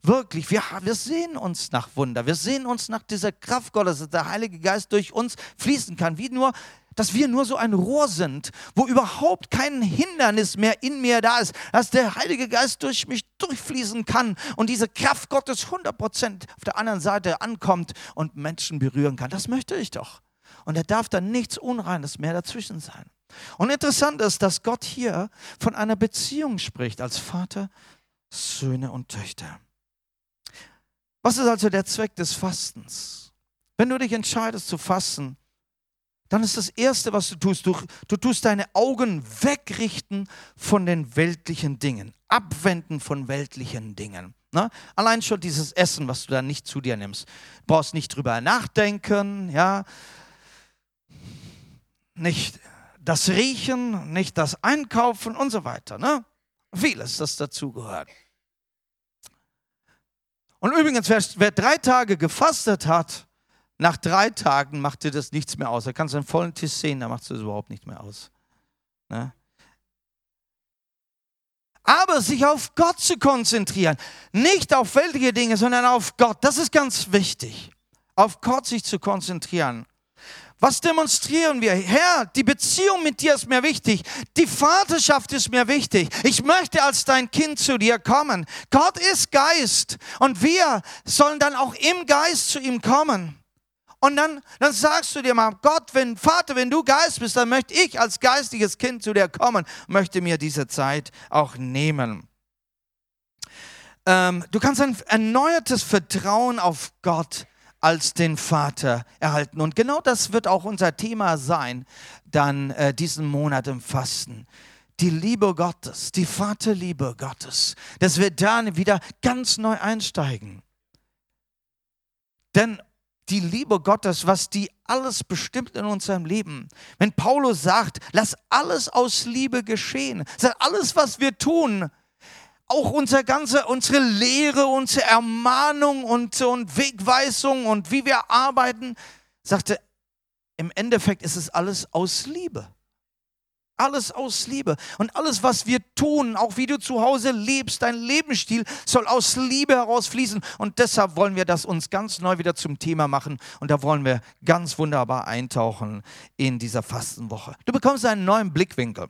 Wirklich, wir, wir sehen uns nach Wunder. Wir sehen uns nach dieser Kraft Gottes, dass der Heilige Geist durch uns fließen kann. Wie nur, dass wir nur so ein Rohr sind, wo überhaupt kein Hindernis mehr in mir da ist, dass der Heilige Geist durch mich durchfließen kann und diese Kraft Gottes 100% auf der anderen Seite ankommt und Menschen berühren kann. Das möchte ich doch. Und da darf dann nichts Unreines mehr dazwischen sein. Und interessant ist, dass Gott hier von einer Beziehung spricht als Vater, Söhne und Töchter. Was ist also der Zweck des Fastens? Wenn du dich entscheidest zu fasten, dann ist das Erste, was du tust, du, du tust deine Augen wegrichten von den weltlichen Dingen, abwenden von weltlichen Dingen. Ne? Allein schon dieses Essen, was du dann nicht zu dir nimmst. Du brauchst nicht drüber nachdenken, ja. Nicht das Riechen, nicht das Einkaufen und so weiter. Ne? Vieles, das dazugehört. Und übrigens, wer, wer, drei Tage gefastet hat, nach drei Tagen macht dir das nichts mehr aus. Da kannst du einen vollen Tisch sehen, da macht es das überhaupt nicht mehr aus. Ne? Aber sich auf Gott zu konzentrieren, nicht auf weltliche Dinge, sondern auf Gott, das ist ganz wichtig. Auf Gott sich zu konzentrieren. Was demonstrieren wir? Herr, die Beziehung mit dir ist mir wichtig. Die Vaterschaft ist mir wichtig. Ich möchte als dein Kind zu dir kommen. Gott ist Geist und wir sollen dann auch im Geist zu ihm kommen. Und dann, dann sagst du dir mal, Gott, wenn, Vater, wenn du Geist bist, dann möchte ich als geistiges Kind zu dir kommen, möchte mir diese Zeit auch nehmen. Ähm, du kannst ein erneuertes Vertrauen auf Gott als den Vater erhalten. Und genau das wird auch unser Thema sein, dann äh, diesen Monat im Fasten. Die Liebe Gottes, die Vaterliebe Gottes, dass wir da wieder ganz neu einsteigen. Denn die Liebe Gottes, was die alles bestimmt in unserem Leben. Wenn Paulus sagt, lass alles aus Liebe geschehen, sagt alles, was wir tun, auch unser ganze, unsere Lehre, unsere Ermahnung und, und Wegweisung und wie wir arbeiten, sagte, im Endeffekt ist es alles aus Liebe. Alles aus Liebe. Und alles, was wir tun, auch wie du zu Hause lebst, dein Lebensstil soll aus Liebe herausfließen. Und deshalb wollen wir das uns ganz neu wieder zum Thema machen. Und da wollen wir ganz wunderbar eintauchen in dieser Fastenwoche. Du bekommst einen neuen Blickwinkel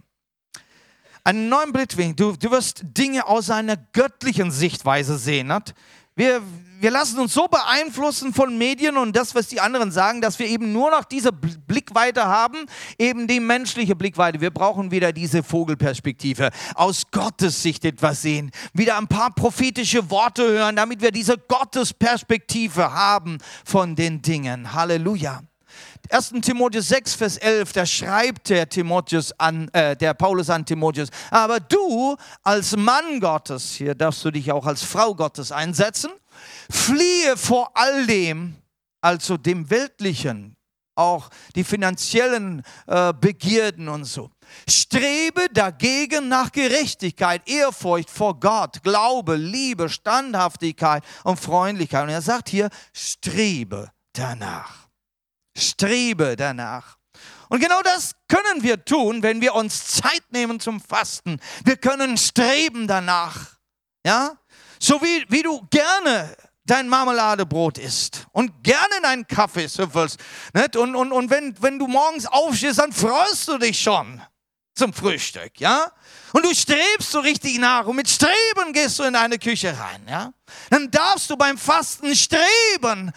einen neuen Blickwinkel. Du, du wirst Dinge aus einer göttlichen Sichtweise sehen. Nicht? Wir, wir lassen uns so beeinflussen von Medien und das, was die anderen sagen, dass wir eben nur noch diese Blickweite haben, eben die menschliche Blickweite. Wir brauchen wieder diese Vogelperspektive, aus Gottes Sicht etwas sehen, wieder ein paar prophetische Worte hören, damit wir diese Gottesperspektive haben von den Dingen. Halleluja. 1. Timotheus 6, Vers 11, da schreibt der Timotheus an, äh, der Paulus an Timotheus, aber du als Mann Gottes, hier darfst du dich auch als Frau Gottes einsetzen, fliehe vor all dem, also dem Weltlichen, auch die finanziellen äh, Begierden und so. Strebe dagegen nach Gerechtigkeit, Ehrfurcht vor Gott, Glaube, Liebe, Standhaftigkeit und Freundlichkeit. Und er sagt hier, strebe danach. Strebe danach. Und genau das können wir tun, wenn wir uns Zeit nehmen zum Fasten. Wir können streben danach. Ja? So wie, wie du gerne dein Marmeladebrot isst und gerne deinen Kaffee süffelst. Und, und, und wenn, wenn du morgens aufstehst, dann freust du dich schon zum Frühstück. Ja? Und du strebst so richtig nach und mit Streben gehst du in deine Küche rein. Ja? Dann darfst du beim Fasten streben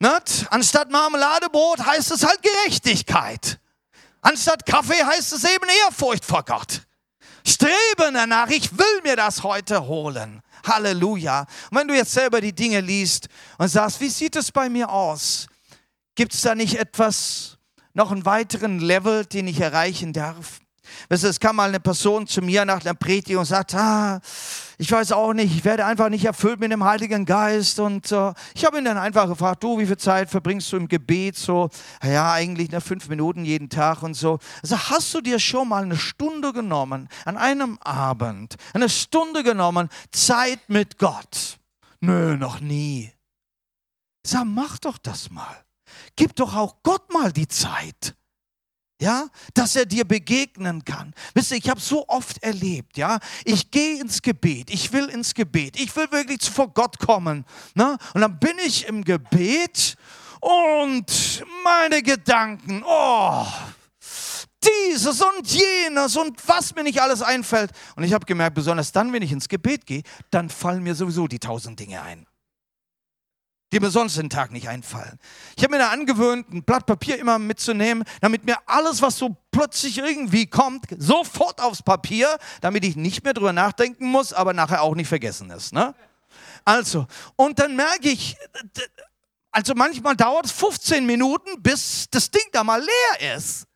nicht? Anstatt Marmeladebrot heißt es halt Gerechtigkeit. Anstatt Kaffee heißt es eben Ehrfurcht vor Gott. Streben danach, ich will mir das heute holen. Halleluja. Und wenn du jetzt selber die Dinge liest und sagst, wie sieht es bei mir aus? Gibt es da nicht etwas, noch einen weiteren Level, den ich erreichen darf? Weißt du, es kam mal eine Person zu mir nach der Predigt und sagt, ah, ich weiß auch nicht, ich werde einfach nicht erfüllt mit dem Heiligen Geist. Und äh, ich habe ihn dann einfach gefragt, du, wie viel Zeit verbringst du im Gebet? So, ja, eigentlich nur fünf Minuten jeden Tag und so. Also hast du dir schon mal eine Stunde genommen, an einem Abend, eine Stunde genommen, Zeit mit Gott? Nö, noch nie. Sag, mach doch das mal. Gib doch auch Gott mal die Zeit ja, dass er dir begegnen kann. Wisst ihr, ich habe so oft erlebt, ja, ich gehe ins Gebet, ich will ins Gebet, ich will wirklich vor Gott kommen, ne? Und dann bin ich im Gebet und meine Gedanken, oh, dieses und jenes und was mir nicht alles einfällt. Und ich habe gemerkt, besonders dann, wenn ich ins Gebet gehe, dann fallen mir sowieso die tausend Dinge ein die mir sonst den Tag nicht einfallen. Ich habe mir da angewöhnt, ein Blatt Papier immer mitzunehmen, damit mir alles, was so plötzlich irgendwie kommt, sofort aufs Papier, damit ich nicht mehr drüber nachdenken muss, aber nachher auch nicht vergessen ist. Ne? Also, und dann merke ich, also manchmal dauert es 15 Minuten, bis das Ding da mal leer ist.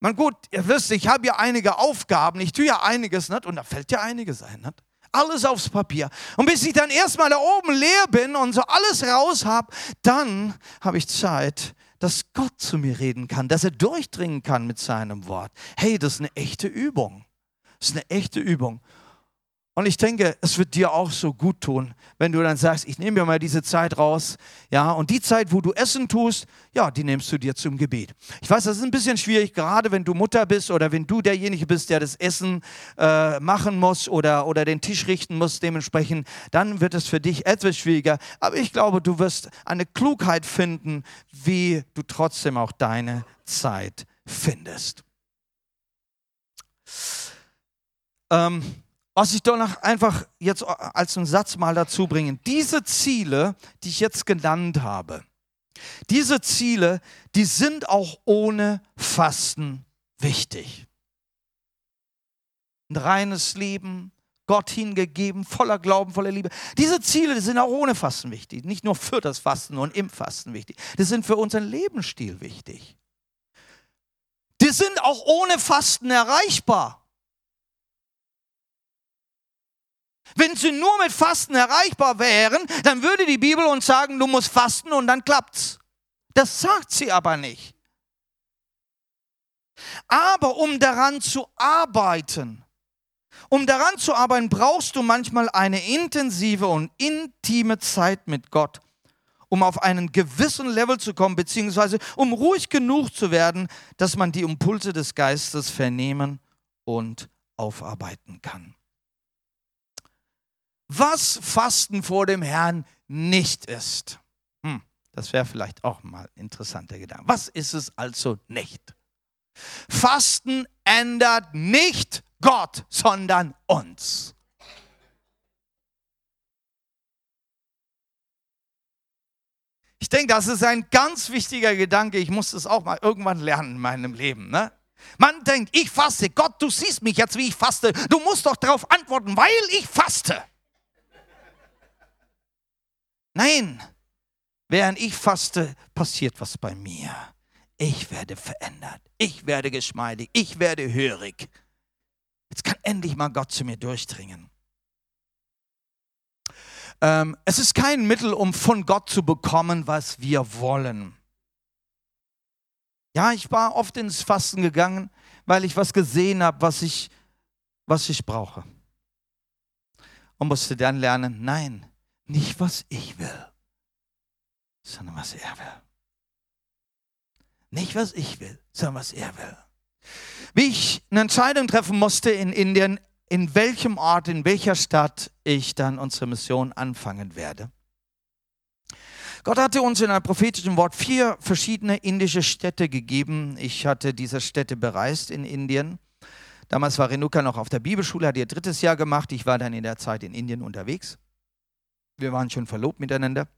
Man gut, ihr wisst, ich habe ja einige Aufgaben, ich tue ja einiges nicht und da fällt ja einiges ein. Nicht? Alles aufs Papier. Und bis ich dann erstmal da oben leer bin und so alles raus habe, dann habe ich Zeit, dass Gott zu mir reden kann, dass er durchdringen kann mit seinem Wort. Hey, das ist eine echte Übung. Das ist eine echte Übung. Und ich denke, es wird dir auch so gut tun, wenn du dann sagst, ich nehme mir mal diese Zeit raus, ja, und die Zeit, wo du Essen tust, ja, die nimmst du dir zum Gebet. Ich weiß, das ist ein bisschen schwierig, gerade wenn du Mutter bist oder wenn du derjenige bist, der das Essen äh, machen muss oder, oder den Tisch richten muss, dementsprechend, dann wird es für dich etwas schwieriger. Aber ich glaube, du wirst eine Klugheit finden, wie du trotzdem auch deine Zeit findest. Ähm, was ich doch noch einfach jetzt als einen Satz mal dazu bringen. Diese Ziele, die ich jetzt genannt habe, diese Ziele, die sind auch ohne Fasten wichtig. Ein reines Leben, Gott hingegeben, voller Glauben, voller Liebe. Diese Ziele die sind auch ohne Fasten wichtig. Nicht nur für das Fasten und im Fasten wichtig. Die sind für unseren Lebensstil wichtig. Die sind auch ohne Fasten erreichbar. Wenn sie nur mit Fasten erreichbar wären, dann würde die Bibel uns sagen, du musst fasten und dann klappt's. Das sagt sie aber nicht. Aber um daran zu arbeiten, um daran zu arbeiten, brauchst du manchmal eine intensive und intime Zeit mit Gott, um auf einen gewissen Level zu kommen, beziehungsweise um ruhig genug zu werden, dass man die Impulse des Geistes vernehmen und aufarbeiten kann was Fasten vor dem Herrn nicht ist. Hm, das wäre vielleicht auch mal ein interessanter Gedanke. Was ist es also nicht? Fasten ändert nicht Gott, sondern uns. Ich denke, das ist ein ganz wichtiger Gedanke. Ich muss das auch mal irgendwann lernen in meinem Leben. Ne? Man denkt, ich faste. Gott, du siehst mich jetzt, wie ich faste. Du musst doch darauf antworten, weil ich faste. Nein, während ich faste, passiert was bei mir. Ich werde verändert. Ich werde geschmeidig. Ich werde hörig. Jetzt kann endlich mal Gott zu mir durchdringen. Ähm, es ist kein Mittel, um von Gott zu bekommen, was wir wollen. Ja, ich war oft ins Fasten gegangen, weil ich was gesehen habe, was ich, was ich brauche. Und musste dann lernen, nein, nicht, was ich will, sondern was er will. Nicht, was ich will, sondern was er will. Wie ich eine Entscheidung treffen musste in Indien, in welchem Ort, in welcher Stadt ich dann unsere Mission anfangen werde. Gott hatte uns in einem prophetischen Wort vier verschiedene indische Städte gegeben. Ich hatte diese Städte bereist in Indien. Damals war Renuka noch auf der Bibelschule, hat ihr drittes Jahr gemacht. Ich war dann in der Zeit in Indien unterwegs. Wir waren schon verlobt miteinander.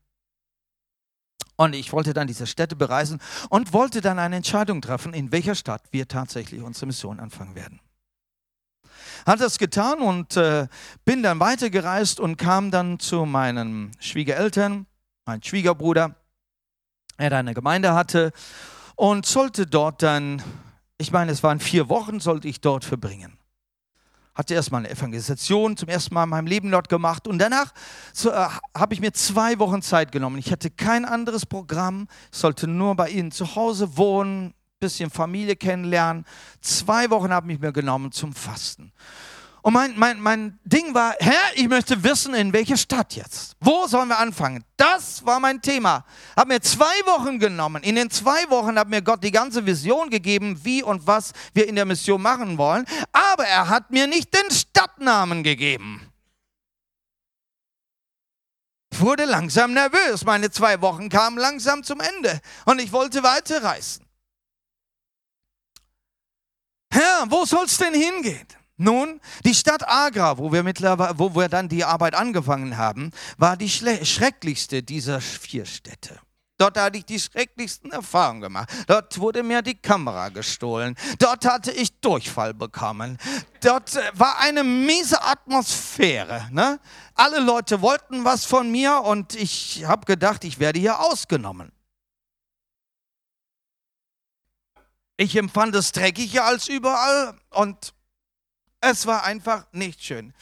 Und ich wollte dann diese Städte bereisen und wollte dann eine Entscheidung treffen, in welcher Stadt wir tatsächlich unsere Mission anfangen werden. Hat das getan und äh, bin dann weitergereist und kam dann zu meinen Schwiegereltern, mein Schwiegerbruder, er eine Gemeinde hatte und sollte dort dann, ich meine, es waren vier Wochen, sollte ich dort verbringen hatte erstmal eine Evangelisation zum ersten Mal in meinem Leben dort gemacht und danach äh, habe ich mir zwei Wochen Zeit genommen. Ich hatte kein anderes Programm, sollte nur bei ihnen zu Hause wohnen, bisschen Familie kennenlernen. Zwei Wochen habe ich mir genommen zum Fasten. Und mein, mein, mein Ding war, Herr, ich möchte wissen, in welche Stadt jetzt. Wo sollen wir anfangen? Das war mein Thema. Hab mir zwei Wochen genommen. In den zwei Wochen hat mir Gott die ganze Vision gegeben, wie und was wir in der Mission machen wollen. Aber er hat mir nicht den Stadtnamen gegeben. Ich wurde langsam nervös. Meine zwei Wochen kamen langsam zum Ende. Und ich wollte weiterreisen. Herr, wo soll es denn hingehen? Nun, die Stadt Agra, wo wir, mittlerweile, wo wir dann die Arbeit angefangen haben, war die schrecklichste dieser vier Städte. Dort hatte ich die schrecklichsten Erfahrungen gemacht. Dort wurde mir die Kamera gestohlen. Dort hatte ich Durchfall bekommen. Dort äh, war eine miese Atmosphäre. Ne? Alle Leute wollten was von mir und ich habe gedacht, ich werde hier ausgenommen. Ich empfand es dreckiger als überall und es war einfach nicht schön.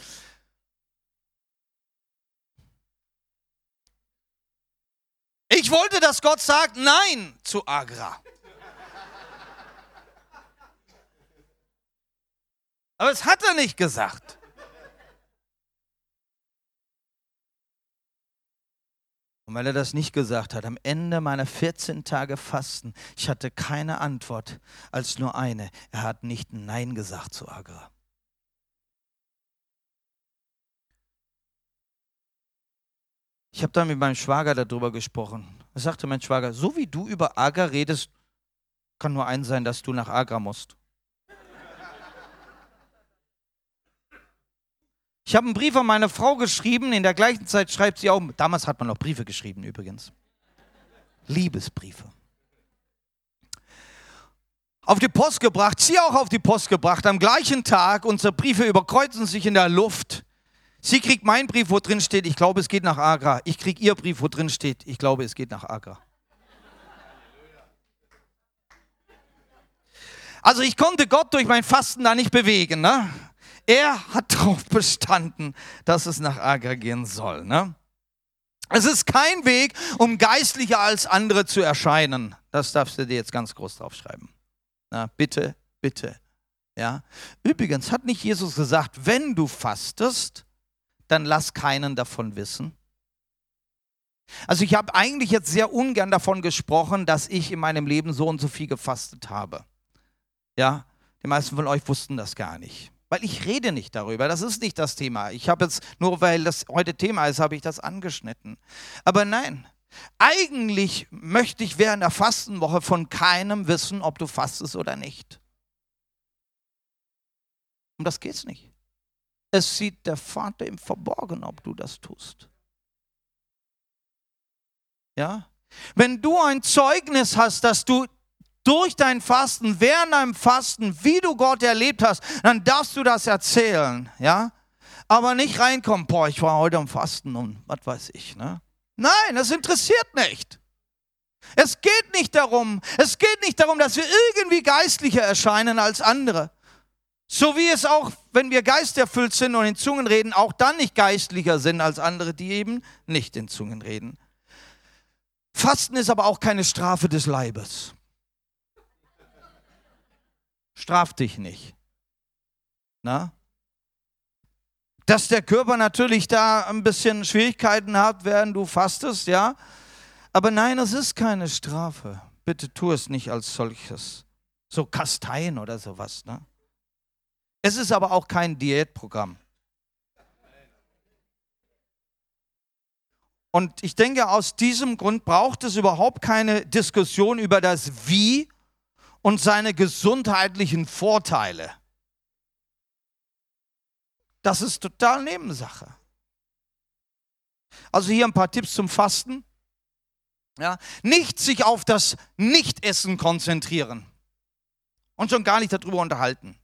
Ich wollte, dass Gott sagt Nein zu Agra. Aber es hat er nicht gesagt. Und weil er das nicht gesagt hat, am Ende meiner 14 Tage Fasten, ich hatte keine Antwort als nur eine. Er hat nicht Nein gesagt zu Agra. Ich habe dann mit meinem Schwager darüber gesprochen. Er sagte mein Schwager, so wie du über Agra redest, kann nur eins sein, dass du nach Agra musst. Ich habe einen Brief an meine Frau geschrieben, in der gleichen Zeit schreibt sie auch, damals hat man noch Briefe geschrieben übrigens. Liebesbriefe. Auf die Post gebracht, sie auch auf die Post gebracht, am gleichen Tag, unsere Briefe überkreuzen sich in der Luft. Sie kriegt meinen Brief, wo drin steht, ich glaube, es geht nach Agra. Ich kriege ihr Brief, wo drin steht, ich glaube, es geht nach Agra. Also ich konnte Gott durch mein Fasten da nicht bewegen. Ne? Er hat darauf bestanden, dass es nach Agra gehen soll. Ne? Es ist kein Weg, um geistlicher als andere zu erscheinen. Das darfst du dir jetzt ganz groß draufschreiben. Na, bitte, bitte. Ja. Übrigens hat nicht Jesus gesagt, wenn du fastest, dann lass keinen davon wissen. Also ich habe eigentlich jetzt sehr ungern davon gesprochen, dass ich in meinem Leben so und so viel gefastet habe. Ja, die meisten von euch wussten das gar nicht. Weil ich rede nicht darüber. Das ist nicht das Thema. Ich habe jetzt, nur weil das heute Thema ist, habe ich das angeschnitten. Aber nein, eigentlich möchte ich während der Fastenwoche von keinem wissen, ob du fastest oder nicht. Um das geht es nicht. Es sieht der Vater im Verborgenen, ob du das tust. Ja? Wenn du ein Zeugnis hast, dass du durch dein Fasten, während deinem Fasten, wie du Gott erlebt hast, dann darfst du das erzählen, ja? Aber nicht reinkommen, boah, ich war heute am Fasten und was weiß ich, ne? Nein, das interessiert nicht. Es geht nicht darum, es geht nicht darum, dass wir irgendwie geistlicher erscheinen als andere. So wie es auch, wenn wir geisterfüllt sind und in Zungen reden, auch dann nicht geistlicher sind als andere, die eben nicht in Zungen reden. Fasten ist aber auch keine Strafe des Leibes. Straf dich nicht. Na? Dass der Körper natürlich da ein bisschen Schwierigkeiten hat, während du fastest, ja. Aber nein, es ist keine Strafe. Bitte tu es nicht als solches. So Kasteien oder sowas. Ne? Es ist aber auch kein Diätprogramm. Und ich denke, aus diesem Grund braucht es überhaupt keine Diskussion über das Wie und seine gesundheitlichen Vorteile. Das ist total Nebensache. Also hier ein paar Tipps zum Fasten. Ja, nicht sich auf das Nichtessen konzentrieren und schon gar nicht darüber unterhalten,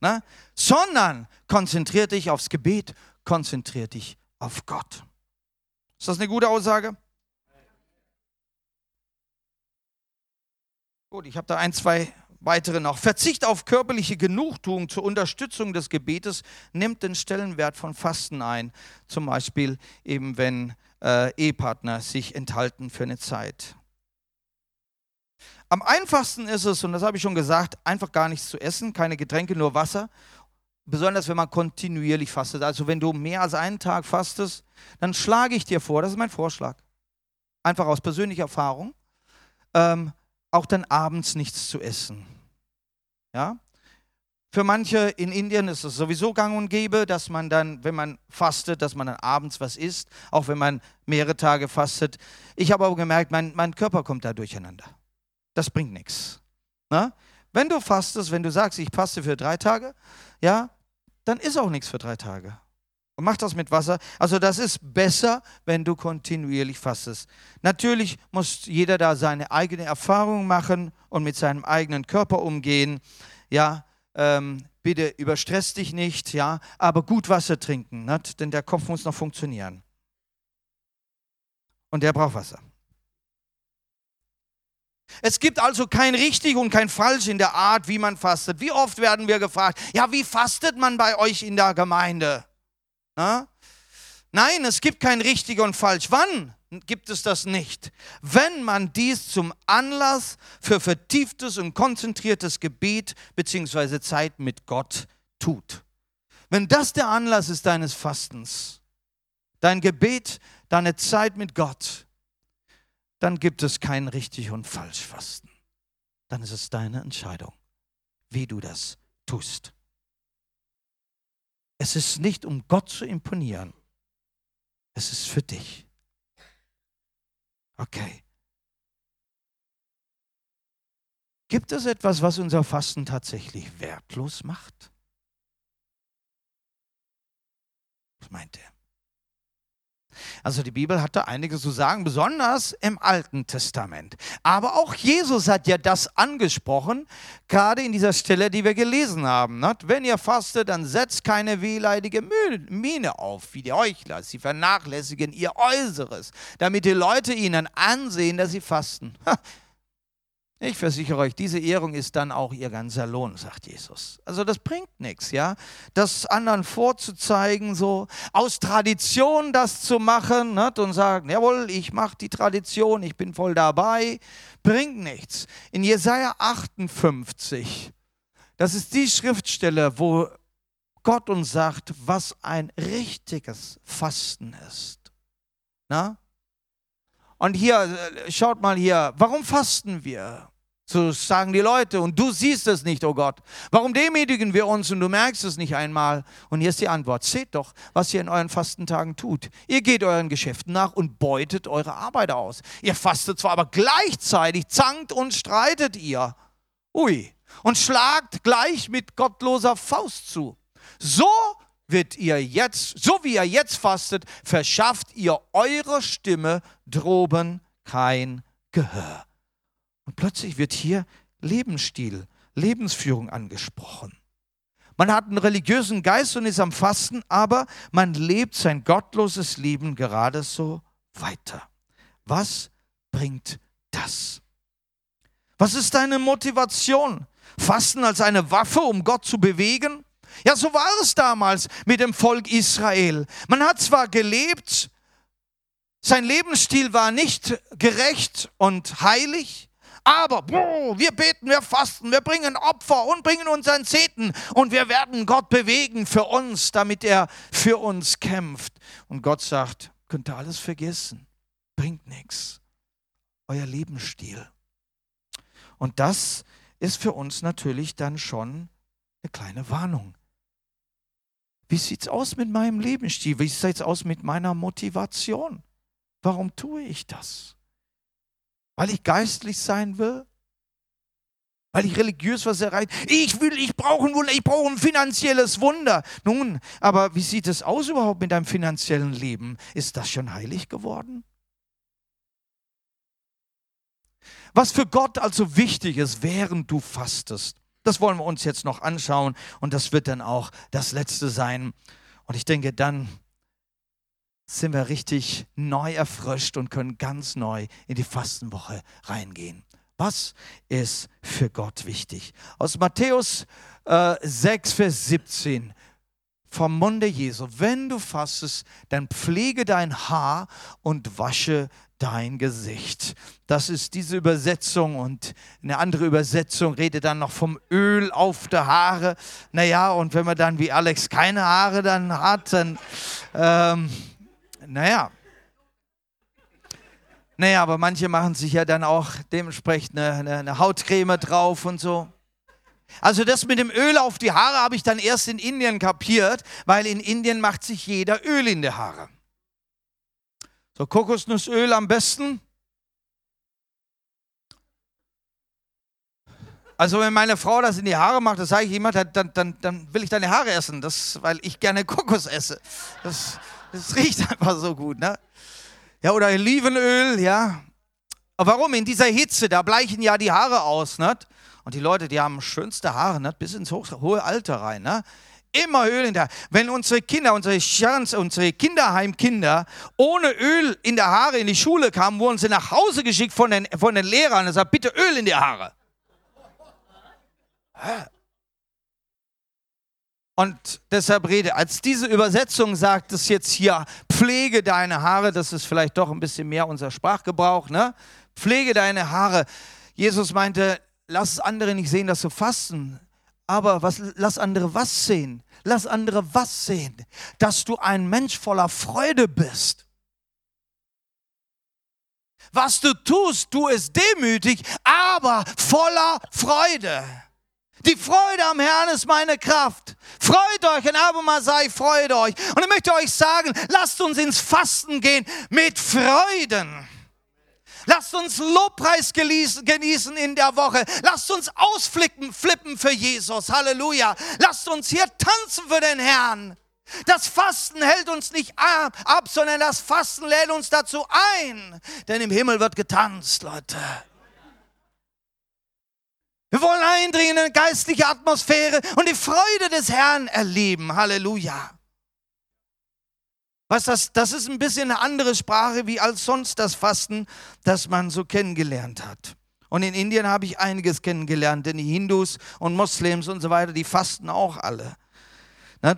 ne? sondern konzentrier dich aufs Gebet, konzentrier dich auf Gott. Ist das eine gute Aussage? Gut, ich habe da ein, zwei weitere noch. Verzicht auf körperliche Genugtuung zur Unterstützung des Gebetes nimmt den Stellenwert von Fasten ein. Zum Beispiel eben, wenn äh, Ehepartner sich enthalten für eine Zeit. Am einfachsten ist es, und das habe ich schon gesagt, einfach gar nichts zu essen, keine Getränke, nur Wasser. Besonders wenn man kontinuierlich fastet. Also wenn du mehr als einen Tag fastest, dann schlage ich dir vor, das ist mein Vorschlag, einfach aus persönlicher Erfahrung, ähm, auch dann abends nichts zu essen. Ja? Für manche in Indien ist es sowieso gang und gäbe, dass man dann, wenn man fastet, dass man dann abends was isst, auch wenn man mehrere Tage fastet. Ich habe aber gemerkt, mein, mein Körper kommt da durcheinander. Das bringt nichts. Wenn du fastest, wenn du sagst, ich faste für drei Tage, ja, dann ist auch nichts für drei Tage. Und mach das mit Wasser. Also das ist besser, wenn du kontinuierlich fastest. Natürlich muss jeder da seine eigene Erfahrung machen und mit seinem eigenen Körper umgehen. Ja, ähm, bitte überstress dich nicht, ja, aber gut Wasser trinken, nicht? denn der Kopf muss noch funktionieren. Und der braucht Wasser. Es gibt also kein richtig und kein falsch in der Art, wie man fastet. Wie oft werden wir gefragt, ja, wie fastet man bei euch in der Gemeinde? Na? Nein, es gibt kein richtig und falsch. Wann gibt es das nicht? Wenn man dies zum Anlass für vertieftes und konzentriertes Gebet bzw. Zeit mit Gott tut. Wenn das der Anlass ist deines Fastens, dein Gebet, deine Zeit mit Gott, dann gibt es kein richtig und falsch Fasten. Dann ist es deine Entscheidung, wie du das tust. Es ist nicht, um Gott zu imponieren. Es ist für dich. Okay. Gibt es etwas, was unser Fasten tatsächlich wertlos macht? Was meint er? Also die Bibel hat da einiges zu sagen, besonders im Alten Testament. Aber auch Jesus hat ja das angesprochen, gerade in dieser Stelle, die wir gelesen haben. Wenn ihr fastet, dann setzt keine wehleidige Miene auf, wie die Heuchler. Sie vernachlässigen ihr Äußeres, damit die Leute ihnen ansehen, dass sie fasten. Ich versichere euch, diese Ehrung ist dann auch ihr ganzer Lohn, sagt Jesus. Also das bringt nichts, ja. Das anderen vorzuzeigen, so aus Tradition das zu machen ne? und sagen, jawohl, ich mache die Tradition, ich bin voll dabei, bringt nichts. In Jesaja 58, das ist die Schriftstelle, wo Gott uns sagt, was ein richtiges Fasten ist. Na? Und hier, äh, schaut mal hier, warum fasten wir? So sagen die Leute und du siehst es nicht, oh Gott. Warum demütigen wir uns und du merkst es nicht einmal? Und hier ist die Antwort. Seht doch, was ihr in euren Fastentagen tut. Ihr geht euren Geschäften nach und beutet eure Arbeit aus. Ihr fastet zwar, aber gleichzeitig zankt und streitet ihr. Ui. Und schlagt gleich mit gottloser Faust zu. So wird ihr jetzt, so wie ihr jetzt fastet, verschafft ihr eurer Stimme droben kein Gehör. Und plötzlich wird hier Lebensstil, Lebensführung angesprochen. Man hat einen religiösen Geist und ist am Fasten, aber man lebt sein gottloses Leben gerade so weiter. Was bringt das? Was ist deine Motivation? Fasten als eine Waffe, um Gott zu bewegen? Ja, so war es damals mit dem Volk Israel. Man hat zwar gelebt, sein Lebensstil war nicht gerecht und heilig, aber boah, wir beten, wir fasten, wir bringen Opfer und bringen unseren Zehnten und wir werden Gott bewegen für uns, damit er für uns kämpft. Und Gott sagt, könnt ihr alles vergessen, bringt nichts. Euer Lebensstil. Und das ist für uns natürlich dann schon eine kleine Warnung. Wie sieht es aus mit meinem Lebensstil? Wie sieht es aus mit meiner Motivation? Warum tue ich das? Weil ich geistlich sein will? Weil ich religiös was erreicht? Ich will, ich brauche ein Wunder, ich brauche ein finanzielles Wunder. Nun, aber wie sieht es aus überhaupt mit deinem finanziellen Leben? Ist das schon heilig geworden? Was für Gott also wichtig ist, während du fastest, das wollen wir uns jetzt noch anschauen und das wird dann auch das letzte sein. Und ich denke, dann sind wir richtig neu erfrischt und können ganz neu in die Fastenwoche reingehen. Was ist für Gott wichtig? Aus Matthäus äh, 6, Vers 17 vom Munde Jesu. Wenn du fastest, dann pflege dein Haar und wasche dein Gesicht. Das ist diese Übersetzung und eine andere Übersetzung redet dann noch vom Öl auf der Haare. Naja, und wenn man dann wie Alex keine Haare dann hat, dann... Ähm, naja. Naja, aber manche machen sich ja dann auch dementsprechend eine, eine, Hautcreme drauf und so. Also das mit dem Öl auf die Haare habe ich dann erst in Indien kapiert, weil in Indien macht sich jeder Öl in die Haare. So Kokosnussöl am besten. Also wenn meine Frau das in die Haare macht, das sage ich immer, dann, dann, dann will ich deine Haare essen, das, weil ich gerne Kokos esse. Das, es riecht einfach so gut, ne? Ja, oder Olivenöl, ja. Aber warum? In dieser Hitze, da bleichen ja die Haare aus, ne? Und die Leute, die haben schönste Haare, ne? Bis ins hohe Alter rein, ne? Immer Öl in der Wenn unsere Kinder, unsere Chance, unsere Kinderheimkinder ohne Öl in der Haare in die Schule kamen, wurden sie nach Hause geschickt von den, von den Lehrern und sagt, bitte Öl in die Haare. Und deshalb rede, als diese Übersetzung sagt es jetzt hier, pflege deine Haare, das ist vielleicht doch ein bisschen mehr unser Sprachgebrauch, ne? Pflege deine Haare. Jesus meinte, lass andere nicht sehen, dass du fasten, aber was, lass andere was sehen? Lass andere was sehen? Dass du ein Mensch voller Freude bist. Was du tust, tu es demütig, aber voller Freude. Die Freude am Herrn ist meine Kraft. Freut euch und aber sei, freut euch. Und ich möchte euch sagen, lasst uns ins Fasten gehen mit Freuden. Lasst uns Lobpreis genießen in der Woche. Lasst uns ausflippen, flippen für Jesus. Halleluja. Lasst uns hier tanzen für den Herrn. Das Fasten hält uns nicht ab, sondern das Fasten lädt uns dazu ein. Denn im Himmel wird getanzt, Leute. Eindringen in eine geistliche Atmosphäre und die Freude des Herrn erleben. Halleluja. Was das, das ist ein bisschen eine andere Sprache wie als sonst das Fasten, das man so kennengelernt hat. Und in Indien habe ich einiges kennengelernt, denn die Hindus und Moslems und so weiter, die fasten auch alle.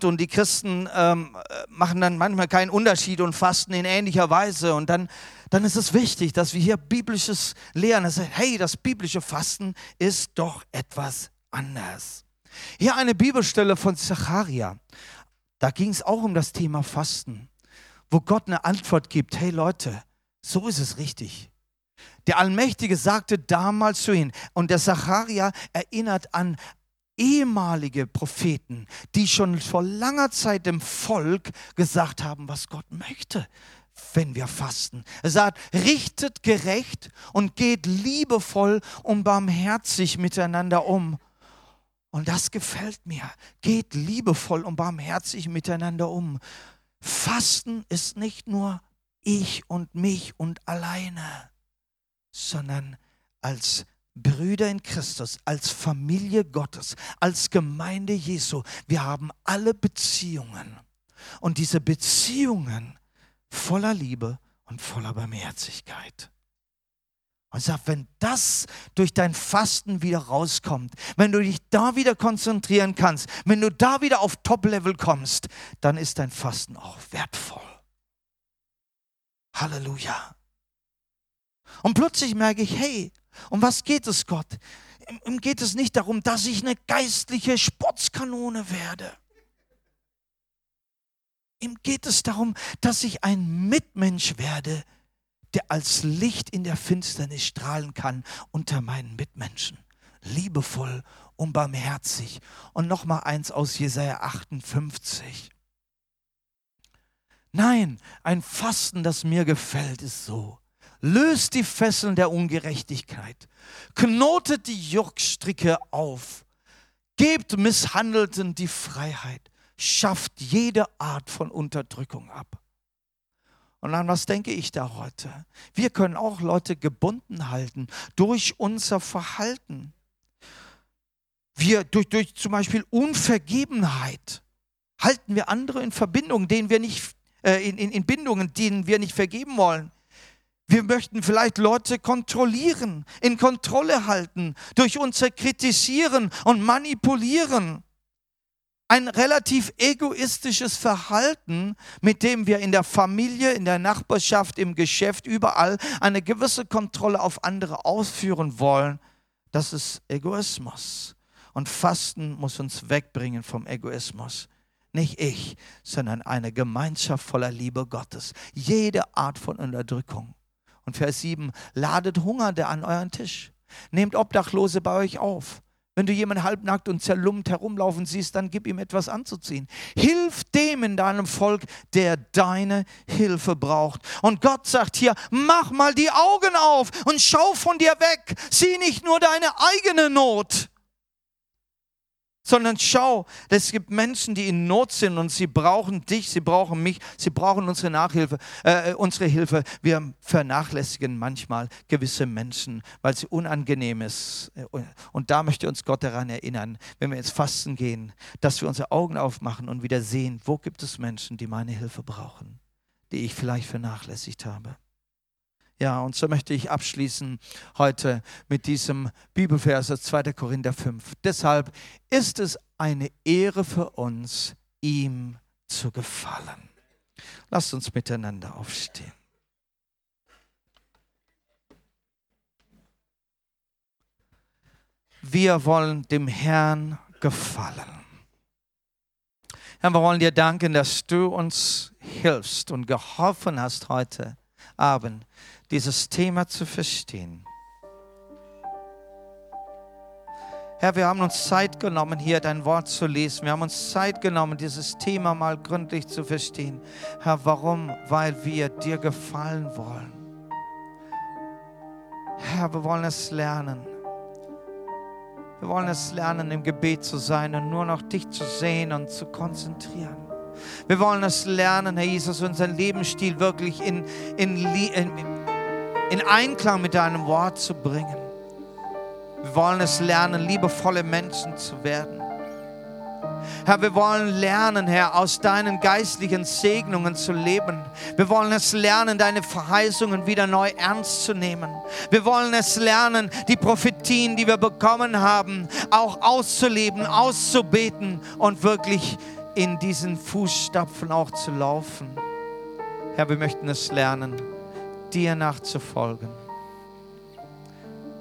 Und die Christen ähm, machen dann manchmal keinen Unterschied und fasten in ähnlicher Weise. Und dann, dann ist es wichtig, dass wir hier biblisches lehren. Das heißt, hey, das biblische Fasten ist doch etwas anders. Hier eine Bibelstelle von Zacharia. Da ging es auch um das Thema Fasten wo Gott eine Antwort gibt, hey Leute, so ist es richtig. Der Allmächtige sagte damals zu ihnen, und der Zacharia erinnert an ehemalige Propheten, die schon vor langer Zeit dem Volk gesagt haben, was Gott möchte, wenn wir fasten. Er sagt, richtet gerecht und geht liebevoll und barmherzig miteinander um. Und das gefällt mir. Geht liebevoll und barmherzig miteinander um. Fasten ist nicht nur ich und mich und alleine, sondern als Brüder in Christus, als Familie Gottes, als Gemeinde Jesu. Wir haben alle Beziehungen. Und diese Beziehungen voller Liebe und voller Barmherzigkeit. Und sagt, wenn das durch dein Fasten wieder rauskommt, wenn du dich da wieder konzentrieren kannst, wenn du da wieder auf Top-Level kommst, dann ist dein Fasten auch wertvoll. Halleluja. Und plötzlich merke ich, hey, um was geht es Gott? Ihm geht es nicht darum, dass ich eine geistliche Sportskanone werde. Ihm geht es darum, dass ich ein Mitmensch werde, der als Licht in der Finsternis strahlen kann unter meinen Mitmenschen. Liebevoll und barmherzig. Und nochmal eins aus Jesaja 58. Nein, ein Fasten, das mir gefällt, ist so. Löst die Fesseln der Ungerechtigkeit, knotet die Jurkstricke auf, gebt Misshandelten die Freiheit, schafft jede Art von Unterdrückung ab. Und an was denke ich da heute? Wir können auch Leute gebunden halten durch unser Verhalten. Wir durch, durch zum Beispiel Unvergebenheit halten wir andere in Verbindungen, denen wir nicht, äh, in, in, in Bindungen, denen wir nicht vergeben wollen. Wir möchten vielleicht Leute kontrollieren, in Kontrolle halten, durch unser Kritisieren und Manipulieren ein relativ egoistisches Verhalten, mit dem wir in der Familie, in der Nachbarschaft, im Geschäft, überall eine gewisse Kontrolle auf andere ausführen wollen, das ist Egoismus. Und Fasten muss uns wegbringen vom Egoismus. Nicht ich, sondern eine Gemeinschaft voller Liebe Gottes. Jede Art von Unterdrückung. Und Vers 7, ladet Hungernde an euren Tisch. Nehmt Obdachlose bei euch auf. Wenn du jemanden halbnackt und zerlumpt herumlaufen siehst, dann gib ihm etwas anzuziehen. Hilf dem in deinem Volk, der deine Hilfe braucht. Und Gott sagt hier, mach mal die Augen auf und schau von dir weg. Sieh nicht nur deine eigene Not sondern schau, es gibt Menschen, die in Not sind und sie brauchen dich, sie brauchen mich, sie brauchen unsere Nachhilfe, äh, unsere Hilfe. Wir vernachlässigen manchmal gewisse Menschen, weil sie unangenehm ist. Und da möchte uns Gott daran erinnern, wenn wir ins Fasten gehen, dass wir unsere Augen aufmachen und wieder sehen, wo gibt es Menschen, die meine Hilfe brauchen, die ich vielleicht vernachlässigt habe. Ja, und so möchte ich abschließen heute mit diesem Bibelvers 2. Korinther 5. Deshalb ist es eine Ehre für uns, ihm zu gefallen. Lasst uns miteinander aufstehen. Wir wollen dem Herrn gefallen. Herr, wir wollen dir danken, dass du uns hilfst und geholfen hast heute Abend, dieses Thema zu verstehen. Herr, wir haben uns Zeit genommen, hier dein Wort zu lesen. Wir haben uns Zeit genommen, dieses Thema mal gründlich zu verstehen. Herr, warum? Weil wir dir gefallen wollen. Herr, wir wollen es lernen. Wir wollen es lernen, im Gebet zu sein und nur noch dich zu sehen und zu konzentrieren. Wir wollen es lernen, Herr Jesus, unseren Lebensstil wirklich in, in, in, in Einklang mit deinem Wort zu bringen. Wir wollen es lernen, liebevolle Menschen zu werden. Herr, wir wollen lernen, Herr, aus deinen geistlichen Segnungen zu leben. Wir wollen es lernen, deine Verheißungen wieder neu ernst zu nehmen. Wir wollen es lernen, die Prophetien, die wir bekommen haben, auch auszuleben, auszubeten und wirklich in diesen Fußstapfen auch zu laufen. Herr, wir möchten es lernen, dir nachzufolgen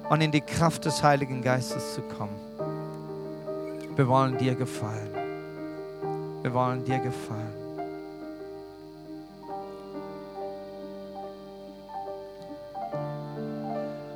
und in die Kraft des Heiligen Geistes zu kommen. Wir wollen dir gefallen. Wir wollen dir gefallen.